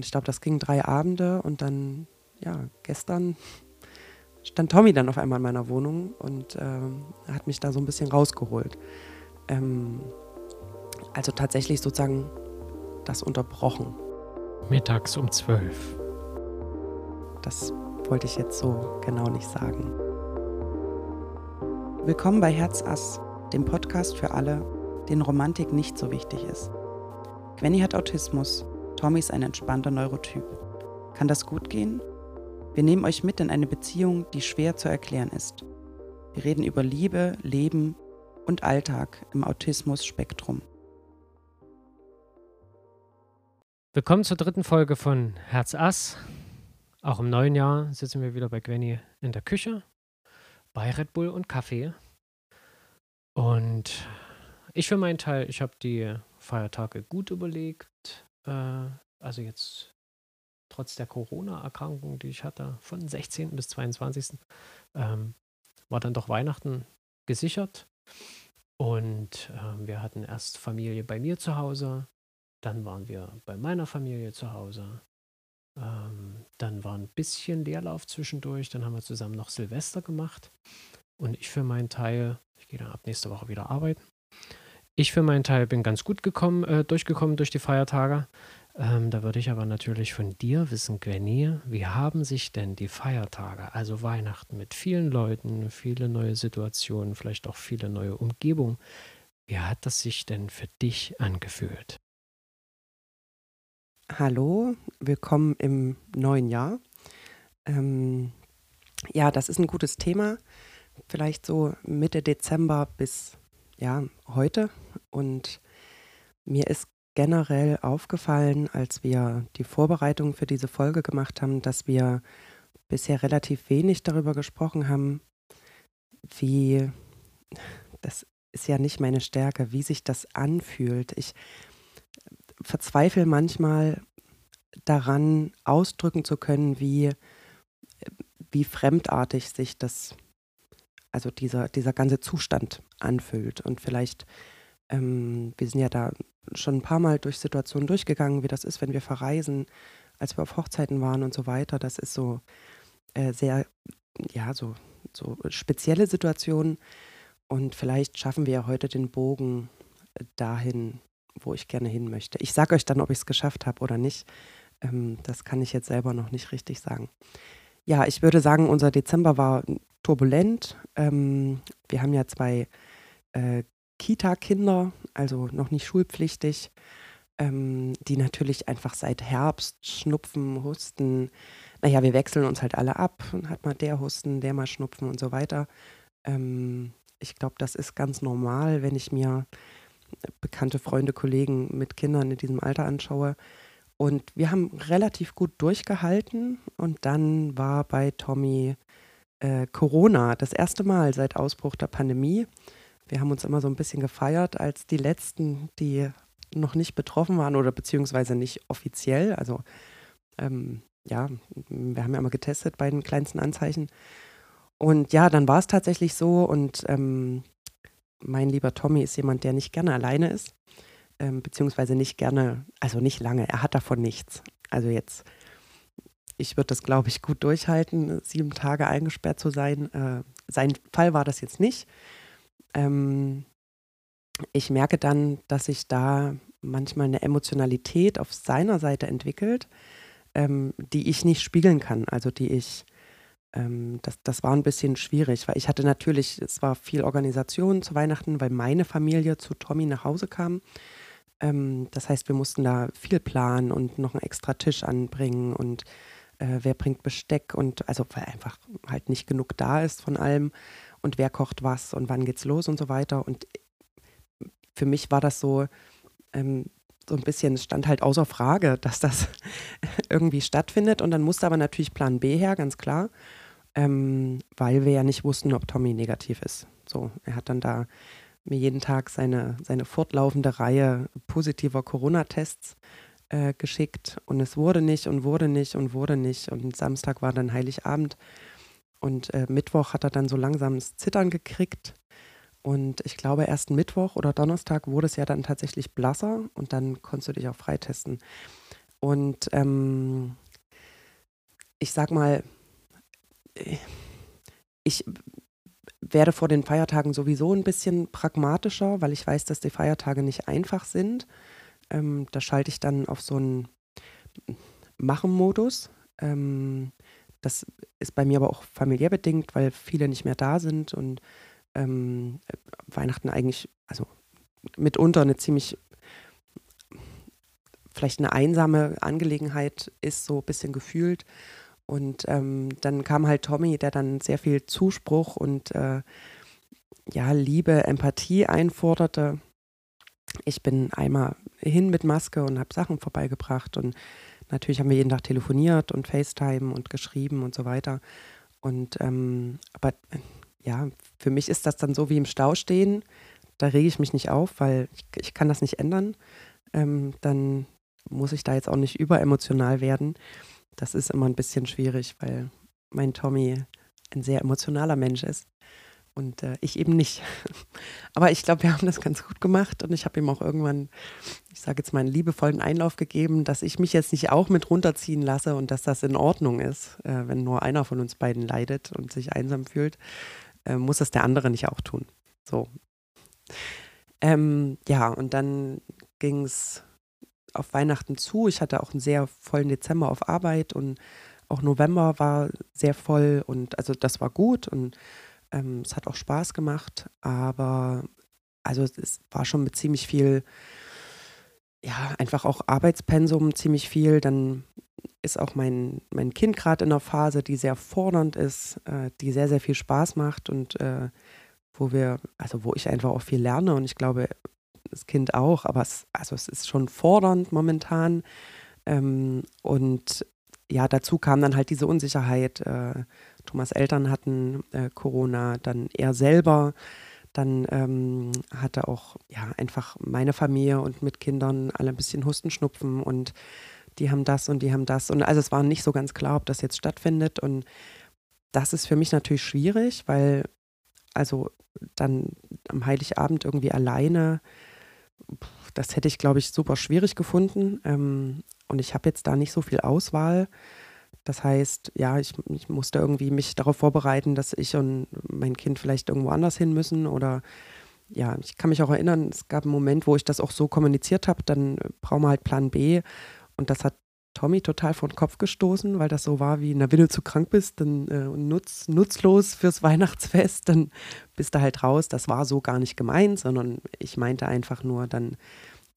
Und ich glaube, das ging drei Abende und dann, ja, gestern stand Tommy dann auf einmal in meiner Wohnung und ähm, hat mich da so ein bisschen rausgeholt. Ähm, also tatsächlich sozusagen das unterbrochen. Mittags um zwölf. Das wollte ich jetzt so genau nicht sagen. Willkommen bei Herzass, dem Podcast für alle, denen Romantik nicht so wichtig ist. Gwenny hat Autismus, Tommy ist ein entspannter Neurotyp. Kann das gut gehen? Wir nehmen euch mit in eine Beziehung, die schwer zu erklären ist. Wir reden über Liebe, Leben und Alltag im Autismus-Spektrum. Willkommen zur dritten Folge von Herz Ass. Auch im neuen Jahr sitzen wir wieder bei Gwenny in der Küche bei Red Bull und Kaffee. Und ich für meinen Teil, ich habe die Feiertage gut überlegt. Äh, also jetzt trotz der Corona-Erkrankung, die ich hatte, von 16. bis 22. Ähm, war dann doch Weihnachten gesichert. Und äh, wir hatten erst Familie bei mir zu Hause, dann waren wir bei meiner Familie zu Hause. Ähm, dann war ein bisschen Leerlauf zwischendurch. Dann haben wir zusammen noch Silvester gemacht. Und ich für meinen Teil, ich gehe dann ab nächste Woche wieder arbeiten. Ich für meinen Teil bin ganz gut gekommen, äh, durchgekommen durch die Feiertage. Ähm, da würde ich aber natürlich von dir wissen, Gwenny, wie haben sich denn die Feiertage, also Weihnachten mit vielen Leuten, viele neue Situationen, vielleicht auch viele neue Umgebungen, wie hat das sich denn für dich angefühlt? Hallo, willkommen im neuen Jahr. Ähm, ja, das ist ein gutes Thema. Vielleicht so Mitte Dezember bis ja, heute. Und mir ist generell aufgefallen, als wir die Vorbereitung für diese Folge gemacht haben, dass wir bisher relativ wenig darüber gesprochen haben, wie, das ist ja nicht meine Stärke, wie sich das anfühlt. Ich verzweifle manchmal daran, ausdrücken zu können, wie, wie fremdartig sich das, also dieser, dieser ganze Zustand anfühlt. Und vielleicht, ähm, wir sind ja da schon ein paar Mal durch Situationen durchgegangen, wie das ist, wenn wir verreisen, als wir auf Hochzeiten waren und so weiter. Das ist so äh, sehr, ja, so, so spezielle Situationen. Und vielleicht schaffen wir ja heute den Bogen dahin, wo ich gerne hin möchte. Ich sage euch dann, ob ich es geschafft habe oder nicht. Ähm, das kann ich jetzt selber noch nicht richtig sagen. Ja, ich würde sagen, unser Dezember war turbulent. Ähm, wir haben ja zwei äh, Kita-Kinder, also noch nicht schulpflichtig, ähm, die natürlich einfach seit Herbst schnupfen, husten. Naja, wir wechseln uns halt alle ab. Hat mal der Husten, der mal Schnupfen und so weiter. Ähm, ich glaube, das ist ganz normal, wenn ich mir bekannte Freunde, Kollegen mit Kindern in diesem Alter anschaue. Und wir haben relativ gut durchgehalten. Und dann war bei Tommy äh, Corona das erste Mal seit Ausbruch der Pandemie. Wir haben uns immer so ein bisschen gefeiert als die Letzten, die noch nicht betroffen waren oder beziehungsweise nicht offiziell. Also ähm, ja, wir haben ja immer getestet bei den kleinsten Anzeichen. Und ja, dann war es tatsächlich so und ähm, mein lieber Tommy ist jemand, der nicht gerne alleine ist, ähm, beziehungsweise nicht gerne, also nicht lange, er hat davon nichts. Also jetzt, ich würde das, glaube ich, gut durchhalten, sieben Tage eingesperrt zu sein. Äh, sein Fall war das jetzt nicht ähm, ich merke dann, dass sich da manchmal eine Emotionalität auf seiner Seite entwickelt, ähm, die ich nicht spiegeln kann. Also die ich, ähm, das, das war ein bisschen schwierig, weil ich hatte natürlich, es war viel Organisation zu Weihnachten, weil meine Familie zu Tommy nach Hause kam. Ähm, das heißt, wir mussten da viel planen und noch einen extra Tisch anbringen und äh, wer bringt Besteck und also weil einfach halt nicht genug da ist von allem und wer kocht was und wann geht's los und so weiter. Und für mich war das so, ähm, so ein bisschen, es stand halt außer Frage, dass das irgendwie stattfindet. Und dann musste aber natürlich Plan B her, ganz klar, ähm, weil wir ja nicht wussten, ob Tommy negativ ist. So, er hat dann da mir jeden Tag seine, seine fortlaufende Reihe positiver Corona-Tests äh, geschickt und es wurde nicht und wurde nicht und wurde nicht. Und Samstag war dann Heiligabend und äh, Mittwoch hat er dann so langsam das Zittern gekriegt. Und ich glaube, erst Mittwoch oder Donnerstag wurde es ja dann tatsächlich blasser und dann konntest du dich auch freitesten. Und ähm, ich sag mal, ich werde vor den Feiertagen sowieso ein bisschen pragmatischer, weil ich weiß, dass die Feiertage nicht einfach sind. Ähm, da schalte ich dann auf so einen Machen-Modus. Ähm, das ist bei mir aber auch familiär bedingt, weil viele nicht mehr da sind und ähm, Weihnachten eigentlich, also mitunter eine ziemlich, vielleicht eine einsame Angelegenheit ist, so ein bisschen gefühlt. Und ähm, dann kam halt Tommy, der dann sehr viel Zuspruch und äh, ja, Liebe, Empathie einforderte. Ich bin einmal hin mit Maske und habe Sachen vorbeigebracht und natürlich haben wir jeden Tag telefoniert und FaceTime und geschrieben und so weiter. Und ähm, aber ja, für mich ist das dann so wie im Stau stehen. Da rege ich mich nicht auf, weil ich, ich kann das nicht ändern. Ähm, dann muss ich da jetzt auch nicht überemotional werden. Das ist immer ein bisschen schwierig, weil mein Tommy ein sehr emotionaler Mensch ist und äh, ich eben nicht. Aber ich glaube, wir haben das ganz gut gemacht und ich habe ihm auch irgendwann, ich sage jetzt mal, einen liebevollen Einlauf gegeben, dass ich mich jetzt nicht auch mit runterziehen lasse und dass das in Ordnung ist, äh, wenn nur einer von uns beiden leidet und sich einsam fühlt, äh, muss das der andere nicht auch tun. So. Ähm, ja, und dann ging es auf Weihnachten zu. Ich hatte auch einen sehr vollen Dezember auf Arbeit und auch November war sehr voll und also das war gut und ähm, es hat auch Spaß gemacht, aber also es war schon mit ziemlich viel, ja, einfach auch Arbeitspensum ziemlich viel. Dann ist auch mein, mein Kind gerade in einer Phase, die sehr fordernd ist, äh, die sehr, sehr viel Spaß macht und äh, wo wir, also wo ich einfach auch viel lerne und ich glaube, das Kind auch, aber es, also es ist schon fordernd momentan. Ähm, und ja, dazu kam dann halt diese Unsicherheit. Äh, Thomas Eltern hatten äh, Corona, dann er selber. Dann ähm, hatte auch ja einfach meine Familie und mit Kindern alle ein bisschen Hustenschnupfen und die haben das und die haben das. Und also es war nicht so ganz klar, ob das jetzt stattfindet. Und das ist für mich natürlich schwierig, weil also dann am Heiligabend irgendwie alleine, das hätte ich, glaube ich, super schwierig gefunden. Ähm, und ich habe jetzt da nicht so viel Auswahl. Das heißt, ja, ich, ich, musste irgendwie mich darauf vorbereiten, dass ich und mein Kind vielleicht irgendwo anders hin müssen. Oder ja, ich kann mich auch erinnern, es gab einen Moment, wo ich das auch so kommuniziert habe, dann brauchen wir halt Plan B. Und das hat Tommy total vor den Kopf gestoßen, weil das so war wie, na, wenn du zu krank bist dann, äh, nutz, nutzlos fürs Weihnachtsfest, dann bist du halt raus. Das war so gar nicht gemeint, sondern ich meinte einfach nur dann,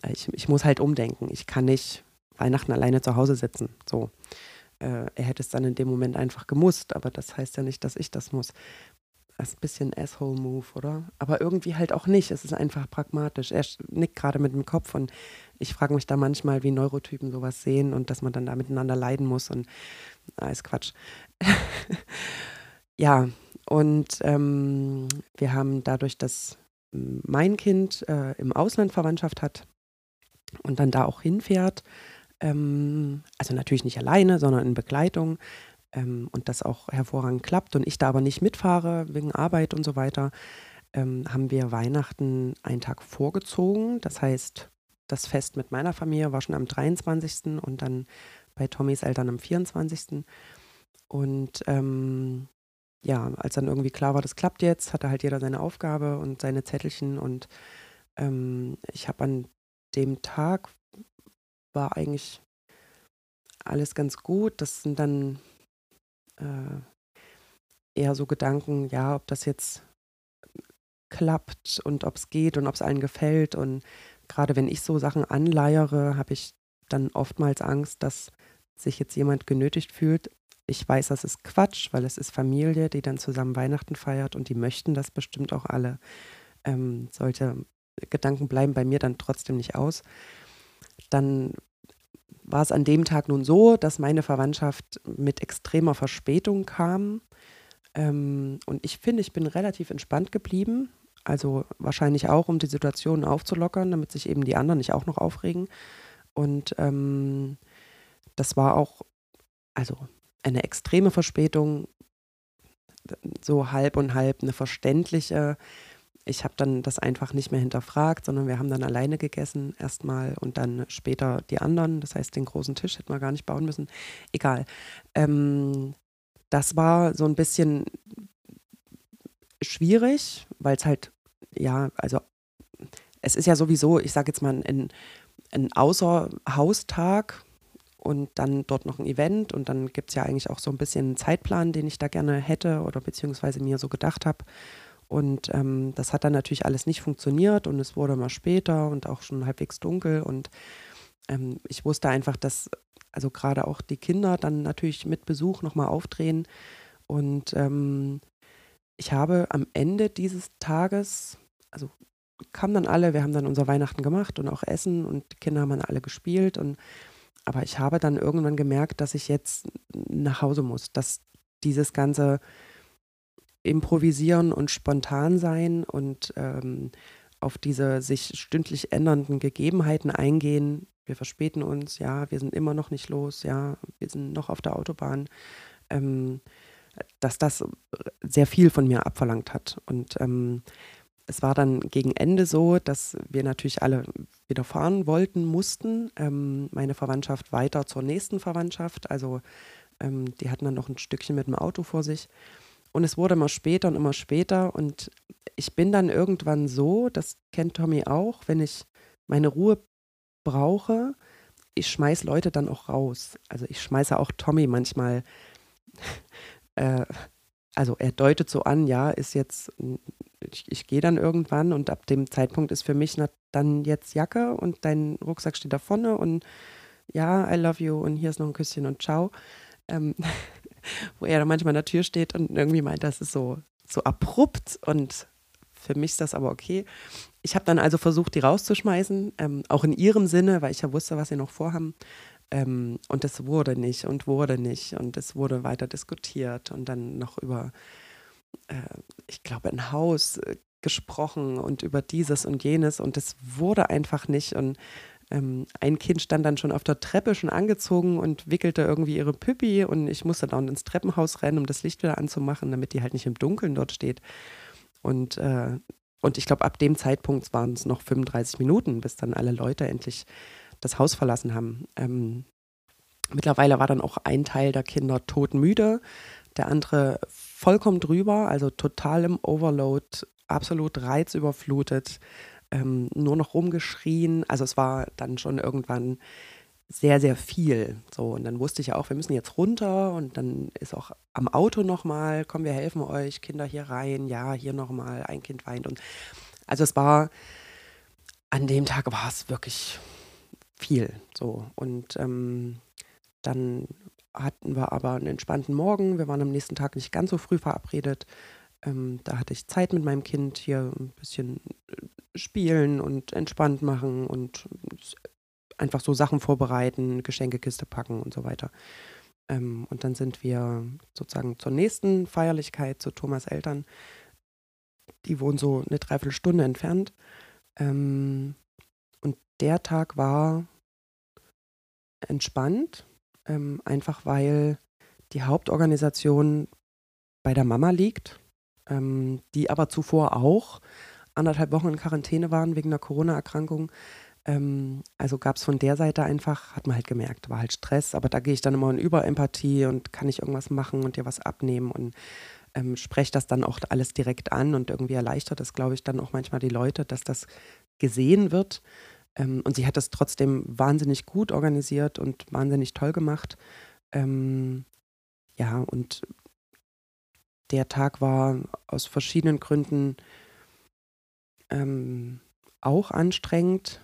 äh, ich, ich muss halt umdenken. Ich kann nicht Weihnachten alleine zu Hause sitzen. So. Äh, er hätte es dann in dem Moment einfach gemusst, aber das heißt ja nicht, dass ich das muss. Das ist ein bisschen Asshole-Move, oder? Aber irgendwie halt auch nicht. Es ist einfach pragmatisch. Er nickt gerade mit dem Kopf und ich frage mich da manchmal, wie Neurotypen sowas sehen und dass man dann da miteinander leiden muss und alles ah, Quatsch. ja, und ähm, wir haben dadurch, dass mein Kind äh, im Ausland Verwandtschaft hat und dann da auch hinfährt, ähm, also natürlich nicht alleine, sondern in Begleitung ähm, und das auch hervorragend klappt und ich da aber nicht mitfahre wegen Arbeit und so weiter, ähm, haben wir Weihnachten einen Tag vorgezogen. Das heißt, das Fest mit meiner Familie war schon am 23. und dann bei Tommys Eltern am 24. Und ähm, ja, als dann irgendwie klar war, das klappt jetzt, hatte halt jeder seine Aufgabe und seine Zettelchen und ähm, ich habe an dem Tag war eigentlich alles ganz gut. Das sind dann äh, eher so Gedanken, ja, ob das jetzt klappt und ob es geht und ob es allen gefällt. Und gerade wenn ich so Sachen anleiere, habe ich dann oftmals Angst, dass sich jetzt jemand genötigt fühlt. Ich weiß, das ist Quatsch, weil es ist Familie, die dann zusammen Weihnachten feiert und die möchten das bestimmt auch alle. Ähm, solche Gedanken bleiben bei mir dann trotzdem nicht aus dann war es an dem Tag nun so, dass meine Verwandtschaft mit extremer Verspätung kam. Ähm, und ich finde, ich bin relativ entspannt geblieben. Also wahrscheinlich auch, um die Situation aufzulockern, damit sich eben die anderen nicht auch noch aufregen. Und ähm, das war auch, also eine extreme Verspätung, so halb und halb eine verständliche. Ich habe dann das einfach nicht mehr hinterfragt, sondern wir haben dann alleine gegessen erstmal und dann später die anderen. Das heißt, den großen Tisch hätten wir gar nicht bauen müssen. Egal. Ähm, das war so ein bisschen schwierig, weil es halt, ja, also es ist ja sowieso, ich sage jetzt mal, ein, ein Außerhaustag und dann dort noch ein Event und dann gibt es ja eigentlich auch so ein bisschen einen Zeitplan, den ich da gerne hätte oder beziehungsweise mir so gedacht habe. Und ähm, das hat dann natürlich alles nicht funktioniert und es wurde mal später und auch schon halbwegs dunkel. Und ähm, ich wusste einfach, dass also gerade auch die Kinder dann natürlich mit Besuch nochmal aufdrehen. Und ähm, ich habe am Ende dieses Tages, also kamen dann alle, wir haben dann unser Weihnachten gemacht und auch Essen und die Kinder haben dann alle gespielt. Und aber ich habe dann irgendwann gemerkt, dass ich jetzt nach Hause muss, dass dieses ganze Improvisieren und spontan sein und ähm, auf diese sich stündlich ändernden Gegebenheiten eingehen. Wir verspäten uns, ja, wir sind immer noch nicht los, ja, wir sind noch auf der Autobahn. Ähm, dass das sehr viel von mir abverlangt hat. Und ähm, es war dann gegen Ende so, dass wir natürlich alle wieder fahren wollten, mussten. Ähm, meine Verwandtschaft weiter zur nächsten Verwandtschaft. Also ähm, die hatten dann noch ein Stückchen mit dem Auto vor sich. Und es wurde immer später und immer später. Und ich bin dann irgendwann so, das kennt Tommy auch, wenn ich meine Ruhe brauche, ich schmeiß Leute dann auch raus. Also ich schmeiße auch Tommy manchmal äh, also er deutet so an, ja, ist jetzt, ich, ich gehe dann irgendwann und ab dem Zeitpunkt ist für mich dann jetzt Jacke und dein Rucksack steht da vorne und ja, I love you und hier ist noch ein Küsschen und ciao. Ähm, wo er dann manchmal an der Tür steht und irgendwie meint, das ist so, so abrupt und für mich ist das aber okay. Ich habe dann also versucht, die rauszuschmeißen, ähm, auch in ihrem Sinne, weil ich ja wusste, was sie noch vorhaben. Ähm, und es wurde nicht und wurde nicht und es wurde weiter diskutiert und dann noch über, äh, ich glaube, ein Haus äh, gesprochen und über dieses und jenes und es wurde einfach nicht und ähm, ein Kind stand dann schon auf der Treppe schon angezogen und wickelte irgendwie ihre Püppi und ich musste dann ins Treppenhaus rennen, um das Licht wieder anzumachen, damit die halt nicht im Dunkeln dort steht. Und, äh, und ich glaube, ab dem Zeitpunkt waren es noch 35 Minuten, bis dann alle Leute endlich das Haus verlassen haben. Ähm, mittlerweile war dann auch ein Teil der Kinder todmüde, der andere vollkommen drüber, also total im Overload, absolut reizüberflutet, ähm, nur noch rumgeschrien. Also es war dann schon irgendwann sehr, sehr viel. So, und dann wusste ich ja auch, wir müssen jetzt runter und dann ist auch am Auto nochmal, komm, wir helfen euch, Kinder hier rein, ja, hier nochmal, ein Kind weint. Und also es war, an dem Tag war es wirklich viel. So. Und ähm, dann hatten wir aber einen entspannten Morgen. Wir waren am nächsten Tag nicht ganz so früh verabredet. Ähm, da hatte ich Zeit mit meinem Kind hier ein bisschen äh, spielen und entspannt machen und einfach so Sachen vorbereiten, Geschenkekiste packen und so weiter. Ähm, und dann sind wir sozusagen zur nächsten Feierlichkeit zu Thomas Eltern. Die wohnen so eine Dreiviertelstunde entfernt. Ähm, und der Tag war entspannt, ähm, einfach weil die Hauptorganisation bei der Mama liegt, ähm, die aber zuvor auch anderthalb Wochen in Quarantäne waren wegen einer Corona-Erkrankung. Ähm, also gab es von der Seite einfach, hat man halt gemerkt, war halt Stress, aber da gehe ich dann immer in Überempathie und kann ich irgendwas machen und dir was abnehmen und ähm, spreche das dann auch alles direkt an und irgendwie erleichtert das, glaube ich, dann auch manchmal die Leute, dass das gesehen wird ähm, und sie hat das trotzdem wahnsinnig gut organisiert und wahnsinnig toll gemacht. Ähm, ja, und der Tag war aus verschiedenen Gründen ähm, auch anstrengend.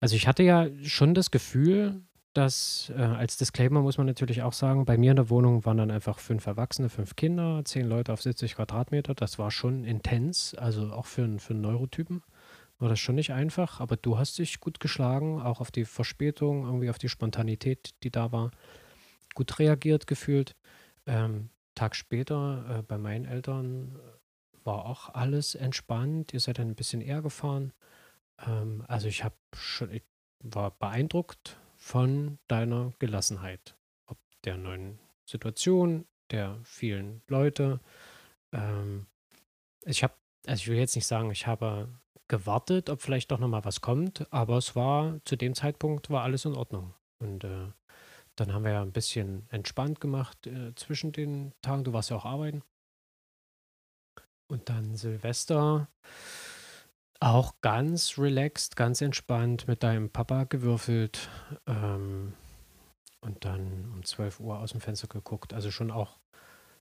Also ich hatte ja schon das Gefühl, dass äh, als Disclaimer muss man natürlich auch sagen, bei mir in der Wohnung waren dann einfach fünf Erwachsene, fünf Kinder, zehn Leute auf 70 Quadratmeter. Das war schon intens, also auch für, für einen Neurotypen war das schon nicht einfach, aber du hast dich gut geschlagen, auch auf die Verspätung, irgendwie auf die Spontanität, die da war, gut reagiert gefühlt. Ähm, Tag später äh, bei meinen Eltern äh, war auch alles entspannt. Ihr seid dann ein bisschen eher gefahren. Ähm, also ich habe schon, ich war beeindruckt von deiner Gelassenheit, ob der neuen Situation, der vielen Leute. Ähm, ich habe also ich will jetzt nicht sagen, ich habe gewartet, ob vielleicht doch nochmal was kommt, aber es war, zu dem Zeitpunkt war alles in Ordnung. Und äh, dann haben wir ja ein bisschen entspannt gemacht äh, zwischen den Tagen. Du warst ja auch arbeiten. Und dann Silvester auch ganz relaxed, ganz entspannt mit deinem Papa gewürfelt. Ähm, und dann um 12 Uhr aus dem Fenster geguckt. Also schon auch,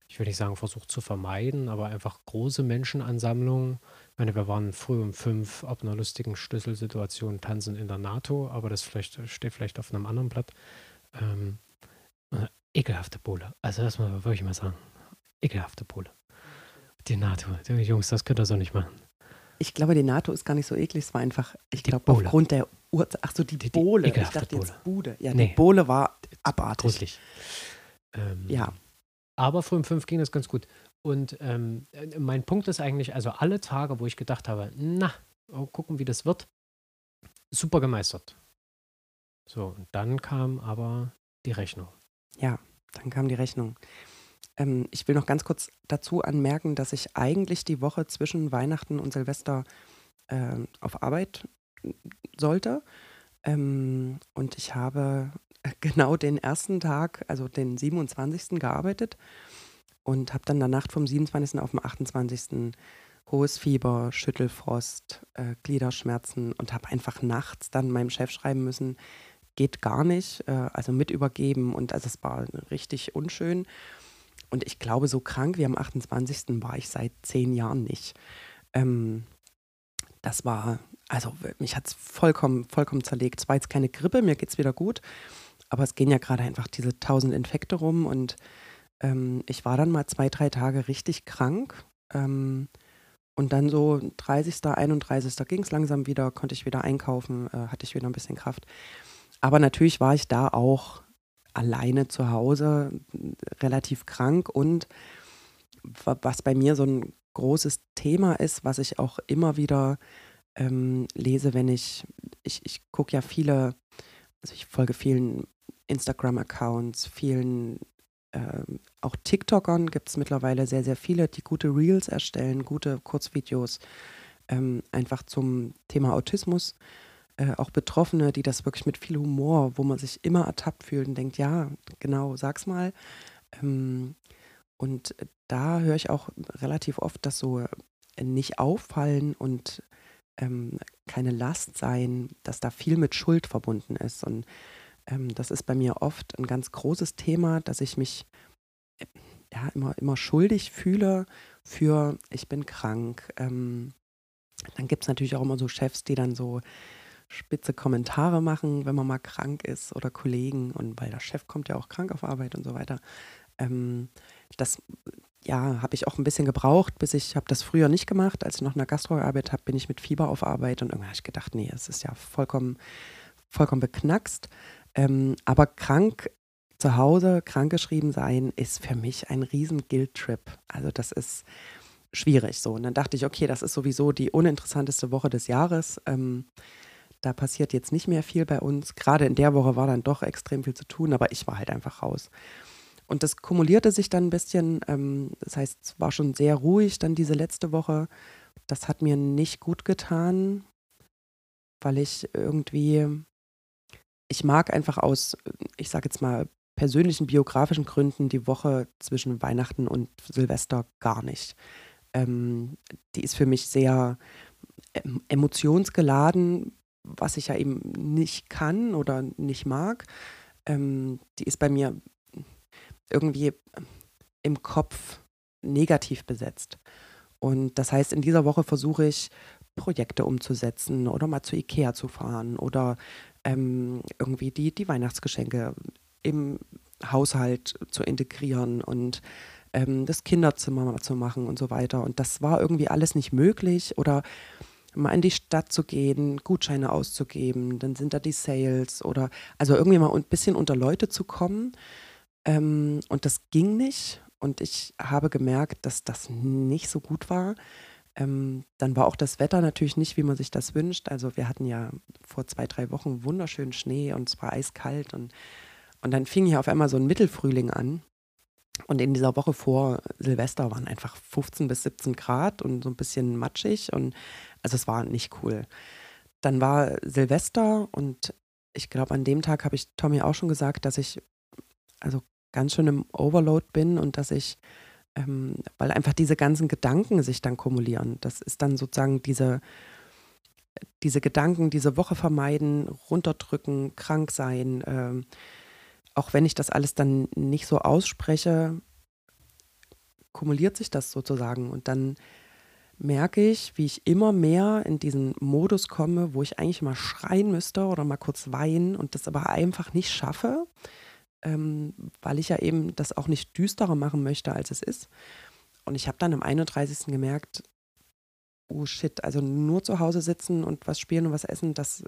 ich will nicht sagen, versucht zu vermeiden, aber einfach große Menschenansammlungen. Ich meine, wir waren früh um fünf auf einer lustigen Schlüsselsituation tanzen in der NATO, aber das vielleicht, steht vielleicht auf einem anderen Blatt. Ähm, äh, ekelhafte Pole. Also das muss man wirklich mal sagen. Ekelhafte Pole. Die NATO. Die Jungs, das könnt ihr so nicht machen. Ich glaube, die NATO ist gar nicht so eklig. Es war einfach, ich glaube, aufgrund der Uhrzeit. Ach so, die, die Bohle. Die ich dachte Bohle. jetzt Bude. Ja, nee. die Bohle war abartig. Gruselig. Ähm, ja. Aber früh um fünf ging das ganz gut. Und ähm, mein Punkt ist eigentlich, also alle Tage, wo ich gedacht habe, na, gucken, wie das wird, super gemeistert. So, und dann kam aber die Rechnung. Ja, dann kam die Rechnung. Ähm, ich will noch ganz kurz dazu anmerken, dass ich eigentlich die Woche zwischen Weihnachten und Silvester äh, auf Arbeit sollte. Ähm, und ich habe genau den ersten Tag, also den 27. gearbeitet und habe dann in der Nacht vom 27. auf den 28. hohes Fieber, Schüttelfrost, äh, Gliederschmerzen und habe einfach nachts dann meinem Chef schreiben müssen, geht gar nicht, äh, also mit übergeben und also es war richtig unschön. Und ich glaube, so krank wie am 28. war ich seit zehn Jahren nicht. Ähm, das war, also mich hat es vollkommen, vollkommen zerlegt. Es war jetzt keine Grippe, mir geht es wieder gut. Aber es gehen ja gerade einfach diese tausend Infekte rum und ähm, ich war dann mal zwei, drei Tage richtig krank. Ähm, und dann so 30., 31. ging es langsam wieder, konnte ich wieder einkaufen, äh, hatte ich wieder ein bisschen Kraft. Aber natürlich war ich da auch alleine zu Hause, relativ krank und was bei mir so ein großes Thema ist, was ich auch immer wieder ähm, lese, wenn ich, ich, ich gucke ja viele, also ich folge vielen Instagram-Accounts, vielen ähm, auch TikTokern gibt es mittlerweile sehr, sehr viele, die gute Reels erstellen, gute Kurzvideos, ähm, einfach zum Thema Autismus. Äh, auch Betroffene, die das wirklich mit viel Humor, wo man sich immer ertappt fühlt und denkt, ja, genau, sag's mal. Ähm, und da höre ich auch relativ oft, dass so äh, nicht auffallen und ähm, keine Last sein, dass da viel mit Schuld verbunden ist. Und ähm, das ist bei mir oft ein ganz großes Thema, dass ich mich äh, ja immer, immer schuldig fühle für, ich bin krank. Ähm, dann gibt es natürlich auch immer so Chefs, die dann so spitze Kommentare machen, wenn man mal krank ist oder Kollegen und weil der Chef kommt ja auch krank auf Arbeit und so weiter. Ähm, das ja, habe ich auch ein bisschen gebraucht, bis ich habe das früher nicht gemacht. Als ich noch in der Gastro gearbeitet habe, bin ich mit Fieber auf Arbeit und irgendwann habe ich gedacht, nee, es ist ja vollkommen, vollkommen beknackst. Ähm, aber krank zu Hause, krankgeschrieben sein, ist für mich ein riesen Guilt-Trip. Also das ist schwierig so. Und dann dachte ich, okay, das ist sowieso die uninteressanteste Woche des Jahres. Ähm, da passiert jetzt nicht mehr viel bei uns. Gerade in der Woche war dann doch extrem viel zu tun, aber ich war halt einfach raus. Und das kumulierte sich dann ein bisschen. Ähm, das heißt, es war schon sehr ruhig dann diese letzte Woche. Das hat mir nicht gut getan, weil ich irgendwie, ich mag einfach aus, ich sage jetzt mal, persönlichen biografischen Gründen die Woche zwischen Weihnachten und Silvester gar nicht. Ähm, die ist für mich sehr emotionsgeladen, was ich ja eben nicht kann oder nicht mag, ähm, die ist bei mir irgendwie im Kopf negativ besetzt. Und das heißt, in dieser Woche versuche ich, Projekte umzusetzen oder mal zu Ikea zu fahren oder ähm, irgendwie die, die Weihnachtsgeschenke im Haushalt zu integrieren und ähm, das Kinderzimmer zu machen und so weiter. Und das war irgendwie alles nicht möglich oder mal in die Stadt zu gehen, Gutscheine auszugeben, dann sind da die Sales oder also irgendwie mal ein bisschen unter Leute zu kommen. Ähm, und das ging nicht. Und ich habe gemerkt, dass das nicht so gut war. Ähm, dann war auch das Wetter natürlich nicht, wie man sich das wünscht. Also wir hatten ja vor zwei, drei Wochen wunderschönen Schnee und es war eiskalt. Und, und dann fing hier auf einmal so ein Mittelfrühling an. Und in dieser Woche vor Silvester waren einfach 15 bis 17 Grad und so ein bisschen matschig. Und also es war nicht cool. Dann war Silvester und ich glaube, an dem Tag habe ich Tommy auch schon gesagt, dass ich also ganz schön im Overload bin und dass ich, ähm, weil einfach diese ganzen Gedanken sich dann kumulieren. Das ist dann sozusagen diese, diese Gedanken, diese Woche vermeiden, runterdrücken, krank sein. Ähm, auch wenn ich das alles dann nicht so ausspreche, kumuliert sich das sozusagen. Und dann merke ich, wie ich immer mehr in diesen Modus komme, wo ich eigentlich mal schreien müsste oder mal kurz weinen und das aber einfach nicht schaffe, ähm, weil ich ja eben das auch nicht düsterer machen möchte, als es ist. Und ich habe dann am 31. gemerkt, oh shit, also nur zu Hause sitzen und was spielen und was essen, das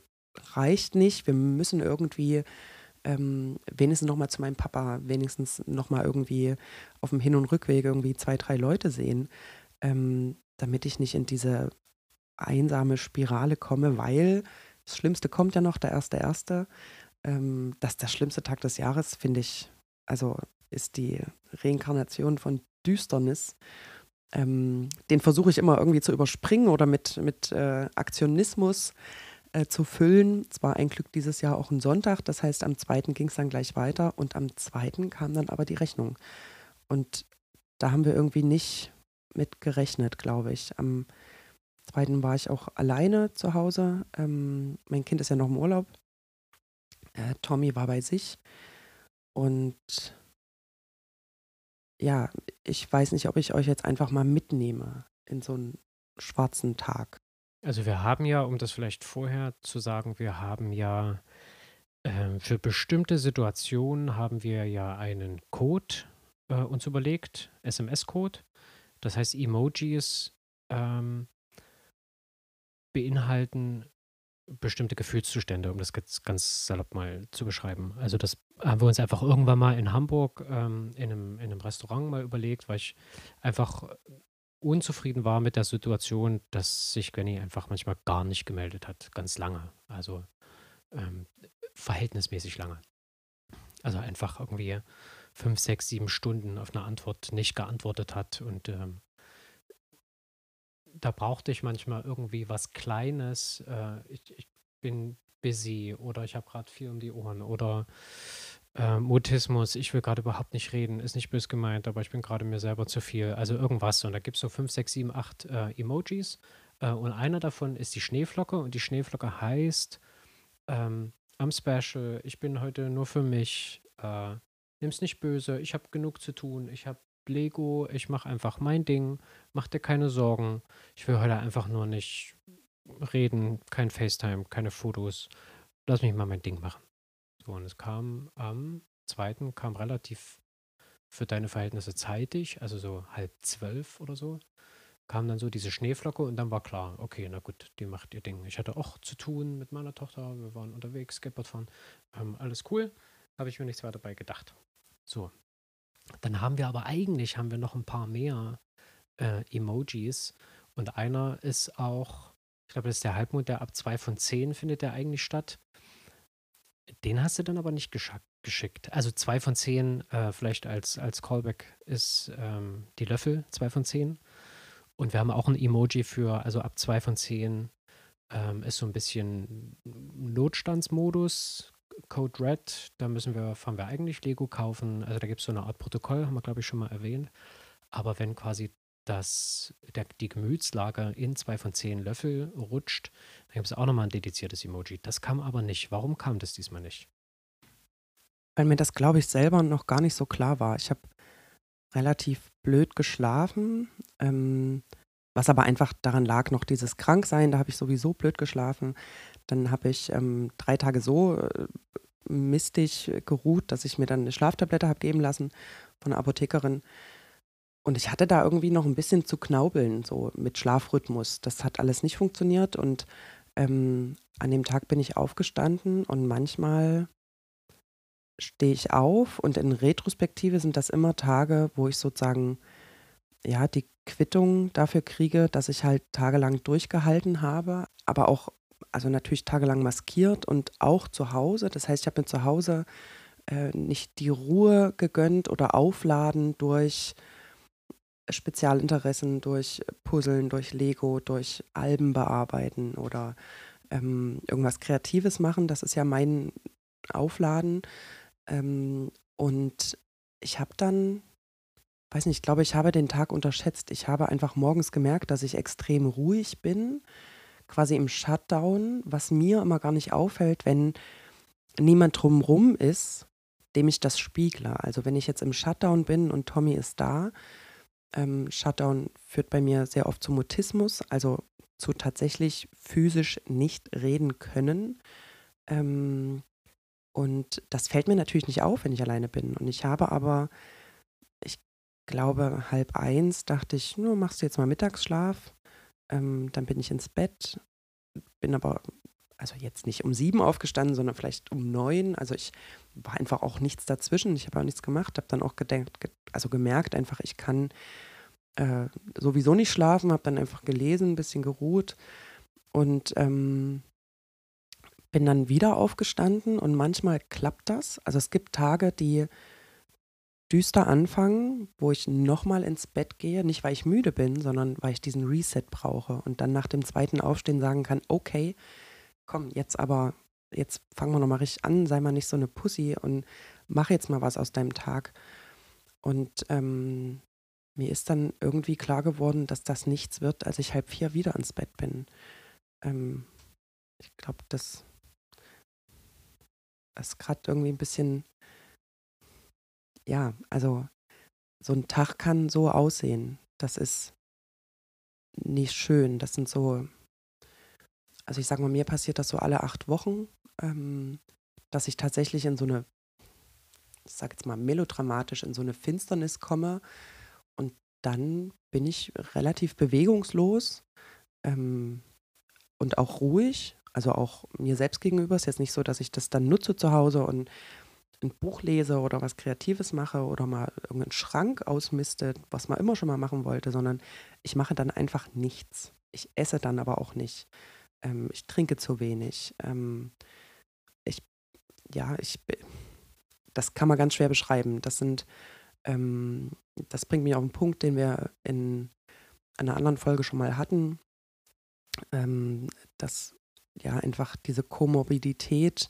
reicht nicht. Wir müssen irgendwie ähm, wenigstens nochmal zu meinem Papa, wenigstens nochmal irgendwie auf dem Hin- und Rückweg irgendwie zwei, drei Leute sehen. Ähm, damit ich nicht in diese einsame Spirale komme, weil das Schlimmste kommt ja noch, der erste erste. Ähm, das ist der schlimmste Tag des Jahres, finde ich. Also ist die Reinkarnation von Düsternis. Ähm, den versuche ich immer irgendwie zu überspringen oder mit, mit äh, Aktionismus äh, zu füllen. Es war ein Glück dieses Jahr auch ein Sonntag, das heißt, am zweiten ging es dann gleich weiter und am zweiten kam dann aber die Rechnung. Und da haben wir irgendwie nicht mit gerechnet, glaube ich. Am zweiten war ich auch alleine zu Hause. Ähm, mein Kind ist ja noch im Urlaub. Äh, Tommy war bei sich. Und ja, ich weiß nicht, ob ich euch jetzt einfach mal mitnehme in so einen schwarzen Tag. Also wir haben ja, um das vielleicht vorher zu sagen, wir haben ja äh, für bestimmte Situationen haben wir ja einen Code äh, uns überlegt, SMS-Code. Das heißt, Emojis ähm, beinhalten bestimmte Gefühlszustände, um das ganz, salopp mal zu beschreiben. Also das haben wir uns einfach irgendwann mal in Hamburg ähm, in, einem, in einem Restaurant mal überlegt, weil ich einfach unzufrieden war mit der Situation, dass sich Gwenny einfach manchmal gar nicht gemeldet hat, ganz lange. Also ähm, verhältnismäßig lange. Also einfach irgendwie fünf, sechs, sieben Stunden auf eine Antwort nicht geantwortet hat. Und ähm, da brauchte ich manchmal irgendwie was Kleines. Äh, ich, ich, bin busy oder ich habe gerade viel um die Ohren oder äh, Mutismus, ich will gerade überhaupt nicht reden, ist nicht bös gemeint, aber ich bin gerade mir selber zu viel. Also irgendwas. Und da gibt es so fünf, sechs, sieben, acht äh, Emojis. Äh, und einer davon ist die Schneeflocke und die Schneeflocke heißt ähm, am Special, ich bin heute nur für mich, äh, nimm's nicht böse, ich habe genug zu tun, ich habe Lego, ich mache einfach mein Ding, mach dir keine Sorgen. Ich will heute einfach nur nicht reden, kein FaceTime, keine Fotos. Lass mich mal mein Ding machen. So, und es kam am zweiten, kam relativ für deine Verhältnisse zeitig, also so halb zwölf oder so, kam dann so diese Schneeflocke und dann war klar, okay, na gut, die macht ihr Ding. Ich hatte auch zu tun mit meiner Tochter, wir waren unterwegs, Skateboard fahren, ähm, alles cool, habe ich mir nichts weiter dabei gedacht. So, dann haben wir aber eigentlich haben wir noch ein paar mehr äh, Emojis und einer ist auch, ich glaube, das ist der Halbmond, der ab 2 von 10 findet der eigentlich statt. Den hast du dann aber nicht geschickt. Also 2 von 10, äh, vielleicht als, als Callback ist ähm, die Löffel 2 von 10. Und wir haben auch ein Emoji für, also ab 2 von 10 ähm, ist so ein bisschen Notstandsmodus, Code Red, da müssen wir, fahren wir eigentlich Lego kaufen. Also da gibt es so eine Art Protokoll, haben wir, glaube ich, schon mal erwähnt. Aber wenn quasi das, der, die Gemütslage in zwei von zehn Löffel rutscht, dann gibt es auch nochmal ein dediziertes Emoji. Das kam aber nicht. Warum kam das diesmal nicht? Weil mir das, glaube ich, selber noch gar nicht so klar war. Ich habe relativ blöd geschlafen, ähm, was aber einfach daran lag, noch dieses Kranksein, da habe ich sowieso blöd geschlafen. Dann habe ich ähm, drei Tage so äh, mistig geruht, dass ich mir dann eine Schlaftablette habe geben lassen von einer Apothekerin. Und ich hatte da irgendwie noch ein bisschen zu knaubeln, so mit Schlafrhythmus. Das hat alles nicht funktioniert. Und ähm, an dem Tag bin ich aufgestanden und manchmal stehe ich auf und in Retrospektive sind das immer Tage, wo ich sozusagen ja die Quittung dafür kriege, dass ich halt tagelang durchgehalten habe, aber auch also natürlich tagelang maskiert und auch zu Hause. Das heißt, ich habe mir zu Hause äh, nicht die Ruhe gegönnt oder aufladen durch Spezialinteressen, durch Puzzeln, durch Lego, durch Alben bearbeiten oder ähm, irgendwas Kreatives machen. Das ist ja mein Aufladen. Ähm, und ich habe dann, weiß nicht, ich glaube, ich habe den Tag unterschätzt. Ich habe einfach morgens gemerkt, dass ich extrem ruhig bin, quasi im Shutdown, was mir immer gar nicht auffällt, wenn niemand drumrum ist, dem ich das spiegle. Also wenn ich jetzt im Shutdown bin und Tommy ist da, ähm, Shutdown führt bei mir sehr oft zu Mutismus, also zu tatsächlich physisch nicht reden können. Ähm, und das fällt mir natürlich nicht auf, wenn ich alleine bin. Und ich habe aber, glaube, halb eins dachte ich, nur machst du jetzt mal Mittagsschlaf. Ähm, dann bin ich ins Bett, bin aber also jetzt nicht um sieben aufgestanden, sondern vielleicht um neun. Also ich war einfach auch nichts dazwischen. Ich habe auch nichts gemacht, habe dann auch gedenkt, also gemerkt einfach, ich kann äh, sowieso nicht schlafen, habe dann einfach gelesen, ein bisschen geruht und ähm, bin dann wieder aufgestanden und manchmal klappt das. Also es gibt Tage, die düster anfangen, wo ich nochmal ins Bett gehe, nicht weil ich müde bin, sondern weil ich diesen Reset brauche und dann nach dem zweiten Aufstehen sagen kann, okay, komm, jetzt aber, jetzt fangen wir nochmal richtig an, sei mal nicht so eine Pussy und mach jetzt mal was aus deinem Tag. Und ähm, mir ist dann irgendwie klar geworden, dass das nichts wird, als ich halb vier wieder ins Bett bin. Ähm, ich glaube, das ist gerade irgendwie ein bisschen, ja, also so ein Tag kann so aussehen. Das ist nicht schön. Das sind so also ich sage mal, mir passiert das so alle acht Wochen, ähm, dass ich tatsächlich in so eine, ich sage jetzt mal melodramatisch, in so eine Finsternis komme und dann bin ich relativ bewegungslos ähm, und auch ruhig, also auch mir selbst gegenüber. Es ist jetzt nicht so, dass ich das dann nutze zu Hause und ein Buch lese oder was Kreatives mache oder mal irgendeinen Schrank ausmiste, was man immer schon mal machen wollte, sondern ich mache dann einfach nichts. Ich esse dann aber auch nicht ähm, ich trinke zu wenig. Ähm, ich, ja, ich, das kann man ganz schwer beschreiben. Das sind, ähm, das bringt mich auf einen Punkt, den wir in einer anderen Folge schon mal hatten, ähm, dass ja einfach diese Komorbidität,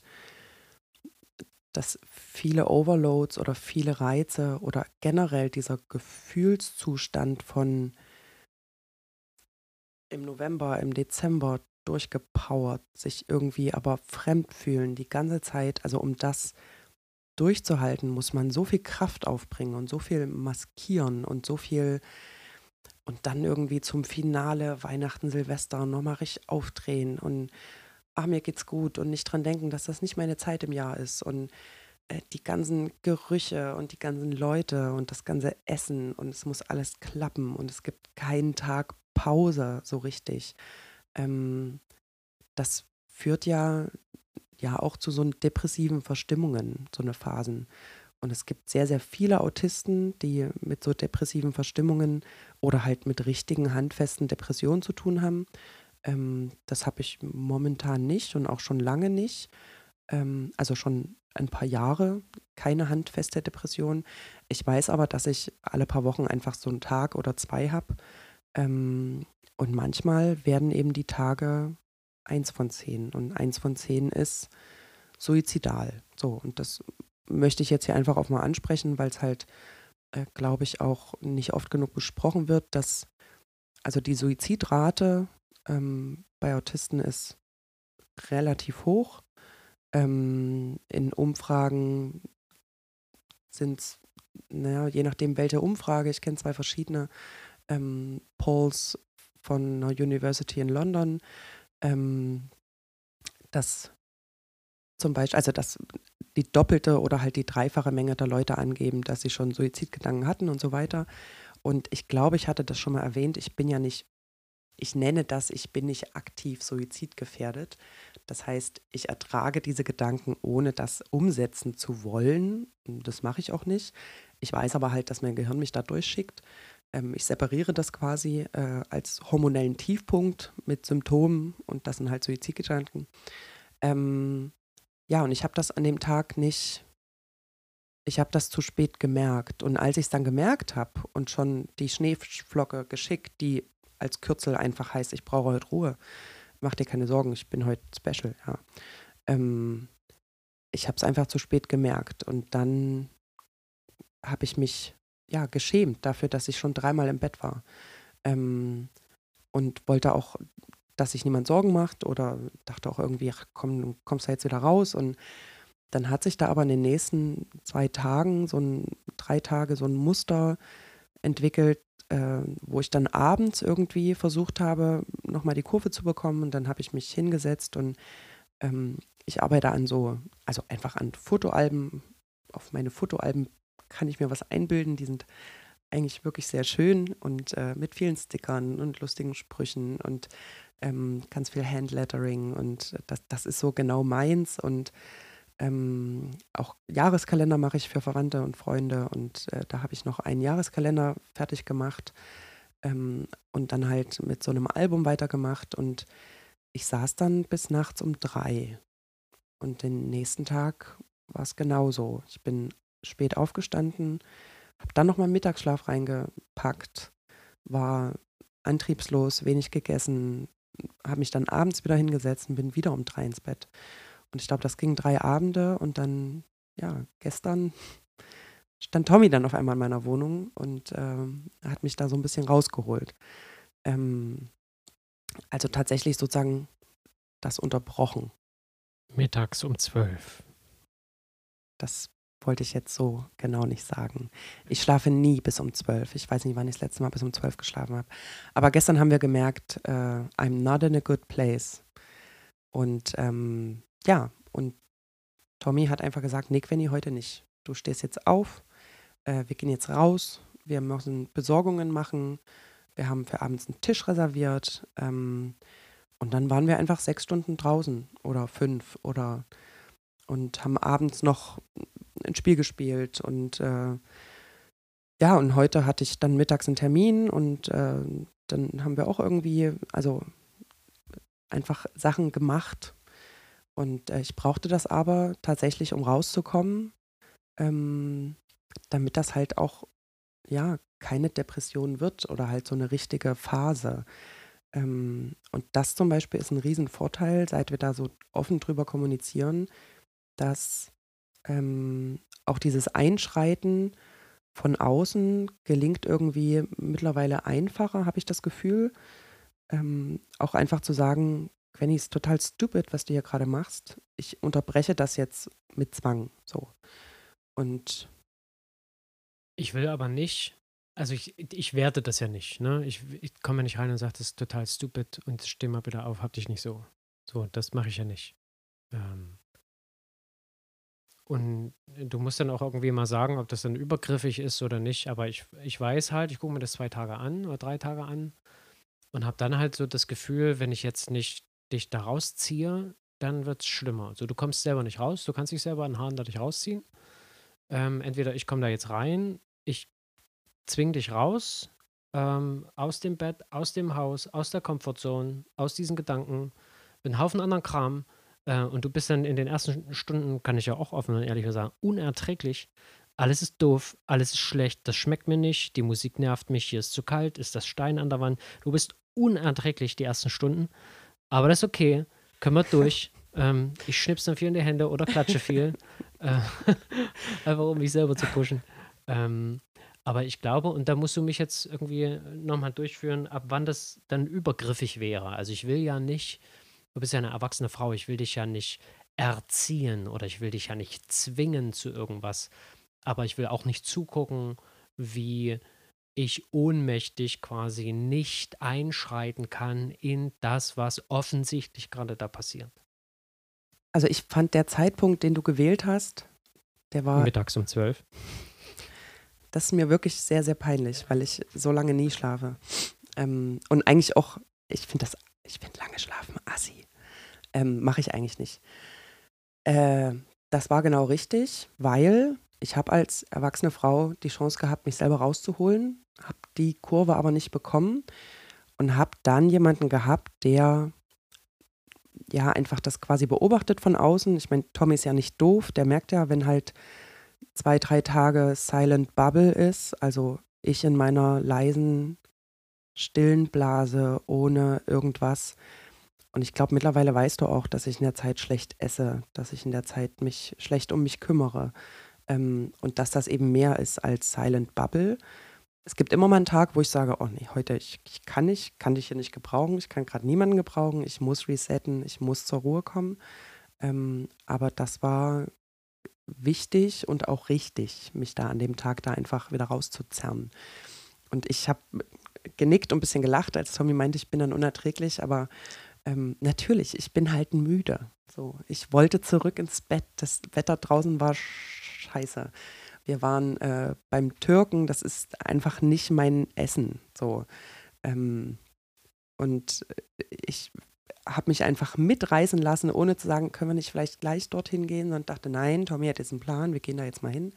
dass viele Overloads oder viele Reize oder generell dieser Gefühlszustand von im November, im Dezember durchgepowert, sich irgendwie aber fremd fühlen die ganze Zeit. Also um das durchzuhalten, muss man so viel Kraft aufbringen und so viel maskieren und so viel und dann irgendwie zum Finale Weihnachten, Silvester nochmal richtig aufdrehen und ach, mir geht's gut und nicht dran denken, dass das nicht meine Zeit im Jahr ist und äh, die ganzen Gerüche und die ganzen Leute und das ganze Essen und es muss alles klappen und es gibt keinen Tag Pause so richtig ähm, das führt ja, ja auch zu so depressiven Verstimmungen, so eine Phasen. Und es gibt sehr, sehr viele Autisten, die mit so depressiven Verstimmungen oder halt mit richtigen, handfesten Depressionen zu tun haben. Ähm, das habe ich momentan nicht und auch schon lange nicht. Ähm, also schon ein paar Jahre keine handfeste Depression. Ich weiß aber, dass ich alle paar Wochen einfach so einen Tag oder zwei habe. Ähm, und manchmal werden eben die Tage eins von zehn. Und eins von zehn ist suizidal. So, und das möchte ich jetzt hier einfach auch mal ansprechen, weil es halt, äh, glaube ich, auch nicht oft genug besprochen wird, dass also die Suizidrate ähm, bei Autisten ist relativ hoch. Ähm, in Umfragen sind es, naja, je nachdem welche Umfrage, ich kenne zwei verschiedene ähm, Polls von einer University in London, ähm, dass zum Beispiel, also dass die doppelte oder halt die dreifache Menge der Leute angeben, dass sie schon Suizidgedanken hatten und so weiter. Und ich glaube, ich hatte das schon mal erwähnt, ich bin ja nicht, ich nenne das, ich bin nicht aktiv suizidgefährdet. Das heißt, ich ertrage diese Gedanken, ohne das umsetzen zu wollen. Das mache ich auch nicht. Ich weiß aber halt, dass mein Gehirn mich da durchschickt. Ähm, ich separiere das quasi äh, als hormonellen Tiefpunkt mit Symptomen und das sind halt Suizidgedanken. Ähm, ja, und ich habe das an dem Tag nicht ich habe das zu spät gemerkt. Und als ich es dann gemerkt habe und schon die Schneeflocke geschickt, die als Kürzel einfach heißt, ich brauche heute Ruhe, mach dir keine Sorgen, ich bin heute special, ja. Ähm, ich habe es einfach zu spät gemerkt. Und dann habe ich mich ja geschämt dafür, dass ich schon dreimal im Bett war. Ähm, und wollte auch, dass sich niemand Sorgen macht oder dachte auch irgendwie, ach komm, kommst du jetzt wieder raus. Und dann hat sich da aber in den nächsten zwei Tagen, so ein, drei Tage, so ein Muster entwickelt, äh, wo ich dann abends irgendwie versucht habe, nochmal die Kurve zu bekommen. Und dann habe ich mich hingesetzt und ähm, ich arbeite an so, also einfach an Fotoalben. Auf meine Fotoalben kann ich mir was einbilden. Die sind eigentlich wirklich sehr schön und äh, mit vielen Stickern und lustigen Sprüchen und ähm, ganz viel Handlettering und das, das ist so genau meins und ähm, auch Jahreskalender mache ich für Verwandte und Freunde und äh, da habe ich noch einen Jahreskalender fertig gemacht ähm, und dann halt mit so einem Album weitergemacht und ich saß dann bis nachts um drei und den nächsten Tag war es genauso. Ich bin spät aufgestanden, habe dann nochmal Mittagsschlaf reingepackt, war antriebslos, wenig gegessen, habe mich dann abends wieder hingesetzt und bin wieder um drei ins Bett. Und ich glaube, das ging drei Abende und dann, ja, gestern stand Tommy dann auf einmal in meiner Wohnung und ähm, hat mich da so ein bisschen rausgeholt. Ähm, also tatsächlich sozusagen das unterbrochen. Mittags um zwölf. Das wollte ich jetzt so genau nicht sagen. Ich schlafe nie bis um zwölf. Ich weiß nicht, wann ich das letzte Mal bis um zwölf geschlafen habe. Aber gestern haben wir gemerkt, äh, I'm not in a good place. Und ähm, ja, und Tommy hat einfach gesagt, Nick, wenn ihr heute nicht. Du stehst jetzt auf, äh, wir gehen jetzt raus, wir müssen Besorgungen machen, wir haben für abends einen Tisch reserviert. Ähm, und dann waren wir einfach sechs Stunden draußen oder fünf oder und haben abends noch ein Spiel gespielt und äh, ja, und heute hatte ich dann mittags einen Termin und äh, dann haben wir auch irgendwie, also einfach Sachen gemacht. Und äh, ich brauchte das aber tatsächlich, um rauszukommen, ähm, damit das halt auch, ja, keine Depression wird oder halt so eine richtige Phase. Ähm, und das zum Beispiel ist ein Riesenvorteil, seit wir da so offen drüber kommunizieren, dass ähm, auch dieses Einschreiten von außen gelingt irgendwie mittlerweile einfacher, habe ich das Gefühl. Ähm, auch einfach zu sagen, Gwenny, ist total stupid, was du hier gerade machst. Ich unterbreche das jetzt mit Zwang. So. Und ich will aber nicht, also ich, ich werte das ja nicht, ne? Ich, ich komme nicht rein und sage, das ist total stupid und steh mal bitte auf, hab dich nicht so. So, das mache ich ja nicht. Ähm, und du musst dann auch irgendwie mal sagen, ob das dann übergriffig ist oder nicht. Aber ich, ich weiß halt, ich gucke mir das zwei Tage an oder drei Tage an und habe dann halt so das Gefühl, wenn ich jetzt nicht dich da rausziehe, dann wird es schlimmer. Also du kommst selber nicht raus, du kannst dich selber an Haaren dadurch rausziehen. Ähm, entweder ich komme da jetzt rein, ich zwinge dich raus, ähm, aus dem Bett, aus dem Haus, aus der Komfortzone, aus diesen Gedanken, mit einem Haufen anderen Kram äh, und du bist dann in den ersten Stunden, kann ich ja auch offen und ehrlich sagen, unerträglich. Alles ist doof, alles ist schlecht, das schmeckt mir nicht, die Musik nervt mich, hier ist zu kalt, ist das Stein an der Wand. Du bist unerträglich die ersten Stunden, aber das ist okay, können wir durch. ähm, ich schnips dann viel in die Hände oder klatsche viel, äh, einfach um mich selber zu pushen. Ähm, aber ich glaube, und da musst du mich jetzt irgendwie nochmal durchführen, ab wann das dann übergriffig wäre. Also ich will ja nicht du bist ja eine erwachsene Frau, ich will dich ja nicht erziehen oder ich will dich ja nicht zwingen zu irgendwas, aber ich will auch nicht zugucken, wie ich ohnmächtig quasi nicht einschreiten kann in das, was offensichtlich gerade da passiert. Also ich fand der Zeitpunkt, den du gewählt hast, der war. Mittags um zwölf. Das ist mir wirklich sehr, sehr peinlich, weil ich so lange nie schlafe. Ähm, und eigentlich auch, ich finde das ich finde lange schlafen assi. Ähm, Mache ich eigentlich nicht. Äh, das war genau richtig, weil ich habe als erwachsene Frau die Chance gehabt, mich selber rauszuholen, habe die Kurve aber nicht bekommen und habe dann jemanden gehabt, der ja einfach das quasi beobachtet von außen. Ich meine, Tommy ist ja nicht doof, der merkt ja, wenn halt zwei, drei Tage Silent Bubble ist, also ich in meiner leisen, stillen Blase ohne irgendwas. Und ich glaube, mittlerweile weißt du auch, dass ich in der Zeit schlecht esse, dass ich in der Zeit mich schlecht um mich kümmere ähm, und dass das eben mehr ist als Silent Bubble. Es gibt immer mal einen Tag, wo ich sage, oh nee, heute, ich, ich kann nicht, kann dich hier nicht gebrauchen, ich kann gerade niemanden gebrauchen, ich muss resetten, ich muss zur Ruhe kommen. Ähm, aber das war wichtig und auch richtig, mich da an dem Tag da einfach wieder rauszuzerren. Und ich habe genickt und ein bisschen gelacht, als Tommy meinte, ich bin dann unerträglich, aber ähm, natürlich, ich bin halt müde. So, ich wollte zurück ins Bett. Das Wetter draußen war scheiße. Wir waren äh, beim Türken, das ist einfach nicht mein Essen. So. Ähm, und ich habe mich einfach mitreißen lassen, ohne zu sagen, können wir nicht vielleicht gleich dorthin gehen, und dachte, nein, Tommy hat jetzt einen Plan, wir gehen da jetzt mal hin.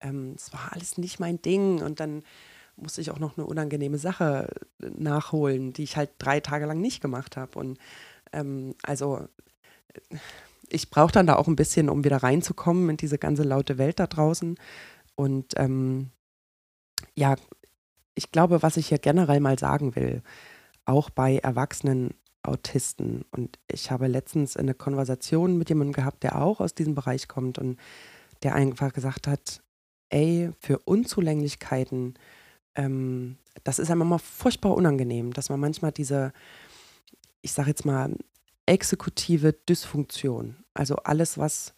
Ähm, es ähm, war alles nicht mein Ding und dann musste ich auch noch eine unangenehme Sache nachholen, die ich halt drei Tage lang nicht gemacht habe. Und ähm, also ich brauche dann da auch ein bisschen, um wieder reinzukommen in diese ganze laute Welt da draußen. Und ähm, ja, ich glaube, was ich hier generell mal sagen will, auch bei erwachsenen Autisten. Und ich habe letztens eine Konversation mit jemandem gehabt, der auch aus diesem Bereich kommt und der einfach gesagt hat, ey, für Unzulänglichkeiten, ähm, das ist einem immer furchtbar unangenehm, dass man manchmal diese, ich sage jetzt mal, exekutive Dysfunktion, also alles, was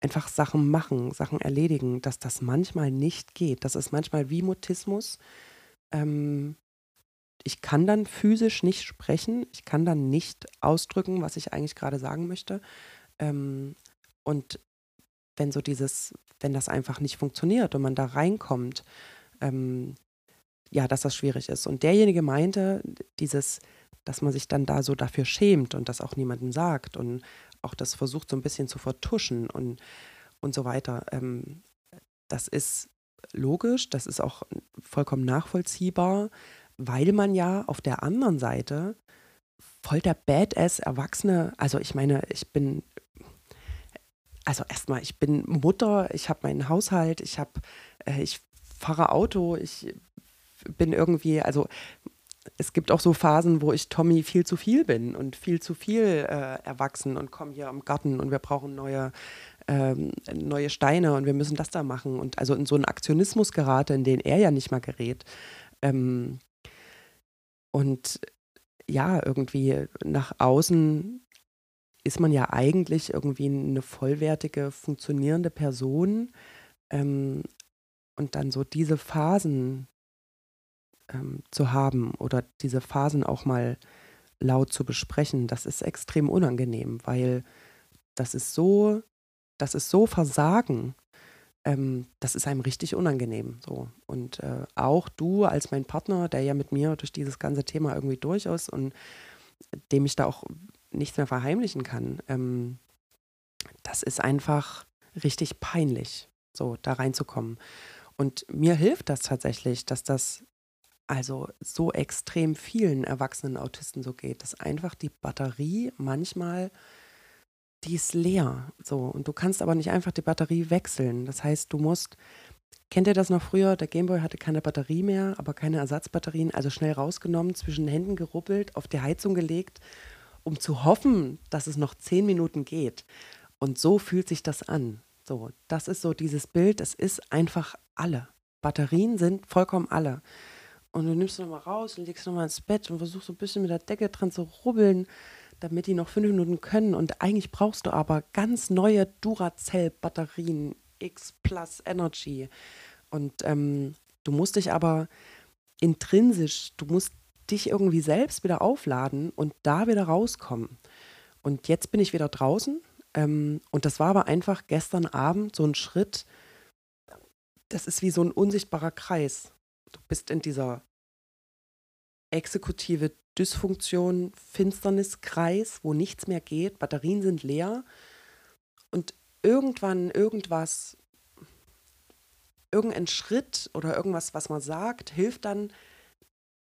einfach Sachen machen, Sachen erledigen, dass das manchmal nicht geht. Das ist manchmal wie Mutismus. Ähm, ich kann dann physisch nicht sprechen, ich kann dann nicht ausdrücken, was ich eigentlich gerade sagen möchte. Ähm, und wenn so dieses, wenn das einfach nicht funktioniert und man da reinkommt, ähm, ja, dass das schwierig ist. Und derjenige meinte, dieses, dass man sich dann da so dafür schämt und das auch niemandem sagt und auch das versucht so ein bisschen zu vertuschen und, und so weiter. Ähm, das ist logisch, das ist auch vollkommen nachvollziehbar, weil man ja auf der anderen Seite voll der Badass Erwachsene, also ich meine, ich bin, also erstmal, ich bin Mutter, ich habe meinen Haushalt, ich habe, äh, ich fahre Auto, ich bin irgendwie, also es gibt auch so Phasen, wo ich Tommy viel zu viel bin und viel zu viel äh, erwachsen und komme hier im Garten und wir brauchen neue, ähm, neue Steine und wir müssen das da machen und also in so einen Aktionismus gerate, in den er ja nicht mal gerät. Ähm, und ja, irgendwie nach außen ist man ja eigentlich irgendwie eine vollwertige, funktionierende Person. Ähm, und dann so diese Phasen ähm, zu haben oder diese Phasen auch mal laut zu besprechen, das ist extrem unangenehm, weil das ist so, das ist so Versagen, ähm, das ist einem richtig unangenehm. So. Und äh, auch du als mein Partner, der ja mit mir durch dieses ganze Thema irgendwie durch ist und dem ich da auch nichts mehr verheimlichen kann, ähm, das ist einfach richtig peinlich, so da reinzukommen. Und mir hilft das tatsächlich, dass das also so extrem vielen erwachsenen Autisten so geht, dass einfach die Batterie manchmal, die ist leer. So, und du kannst aber nicht einfach die Batterie wechseln. Das heißt, du musst, kennt ihr das noch früher? Der Gameboy hatte keine Batterie mehr, aber keine Ersatzbatterien, also schnell rausgenommen, zwischen den Händen geruppelt, auf die Heizung gelegt, um zu hoffen, dass es noch zehn Minuten geht. Und so fühlt sich das an. So, das ist so dieses Bild, es ist einfach alle. Batterien sind vollkommen alle. Und du nimmst nochmal raus und legst nochmal ins Bett und versuchst so ein bisschen mit der Decke dran zu rubbeln, damit die noch fünf Minuten können. Und eigentlich brauchst du aber ganz neue Duracell-Batterien, X Plus Energy. Und ähm, du musst dich aber intrinsisch, du musst dich irgendwie selbst wieder aufladen und da wieder rauskommen. Und jetzt bin ich wieder draußen. Ähm, und das war aber einfach gestern Abend so ein Schritt, das ist wie so ein unsichtbarer Kreis. Du bist in dieser exekutive Dysfunktion, Finsterniskreis, wo nichts mehr geht, Batterien sind leer und irgendwann irgendwas, irgendein Schritt oder irgendwas, was man sagt, hilft dann,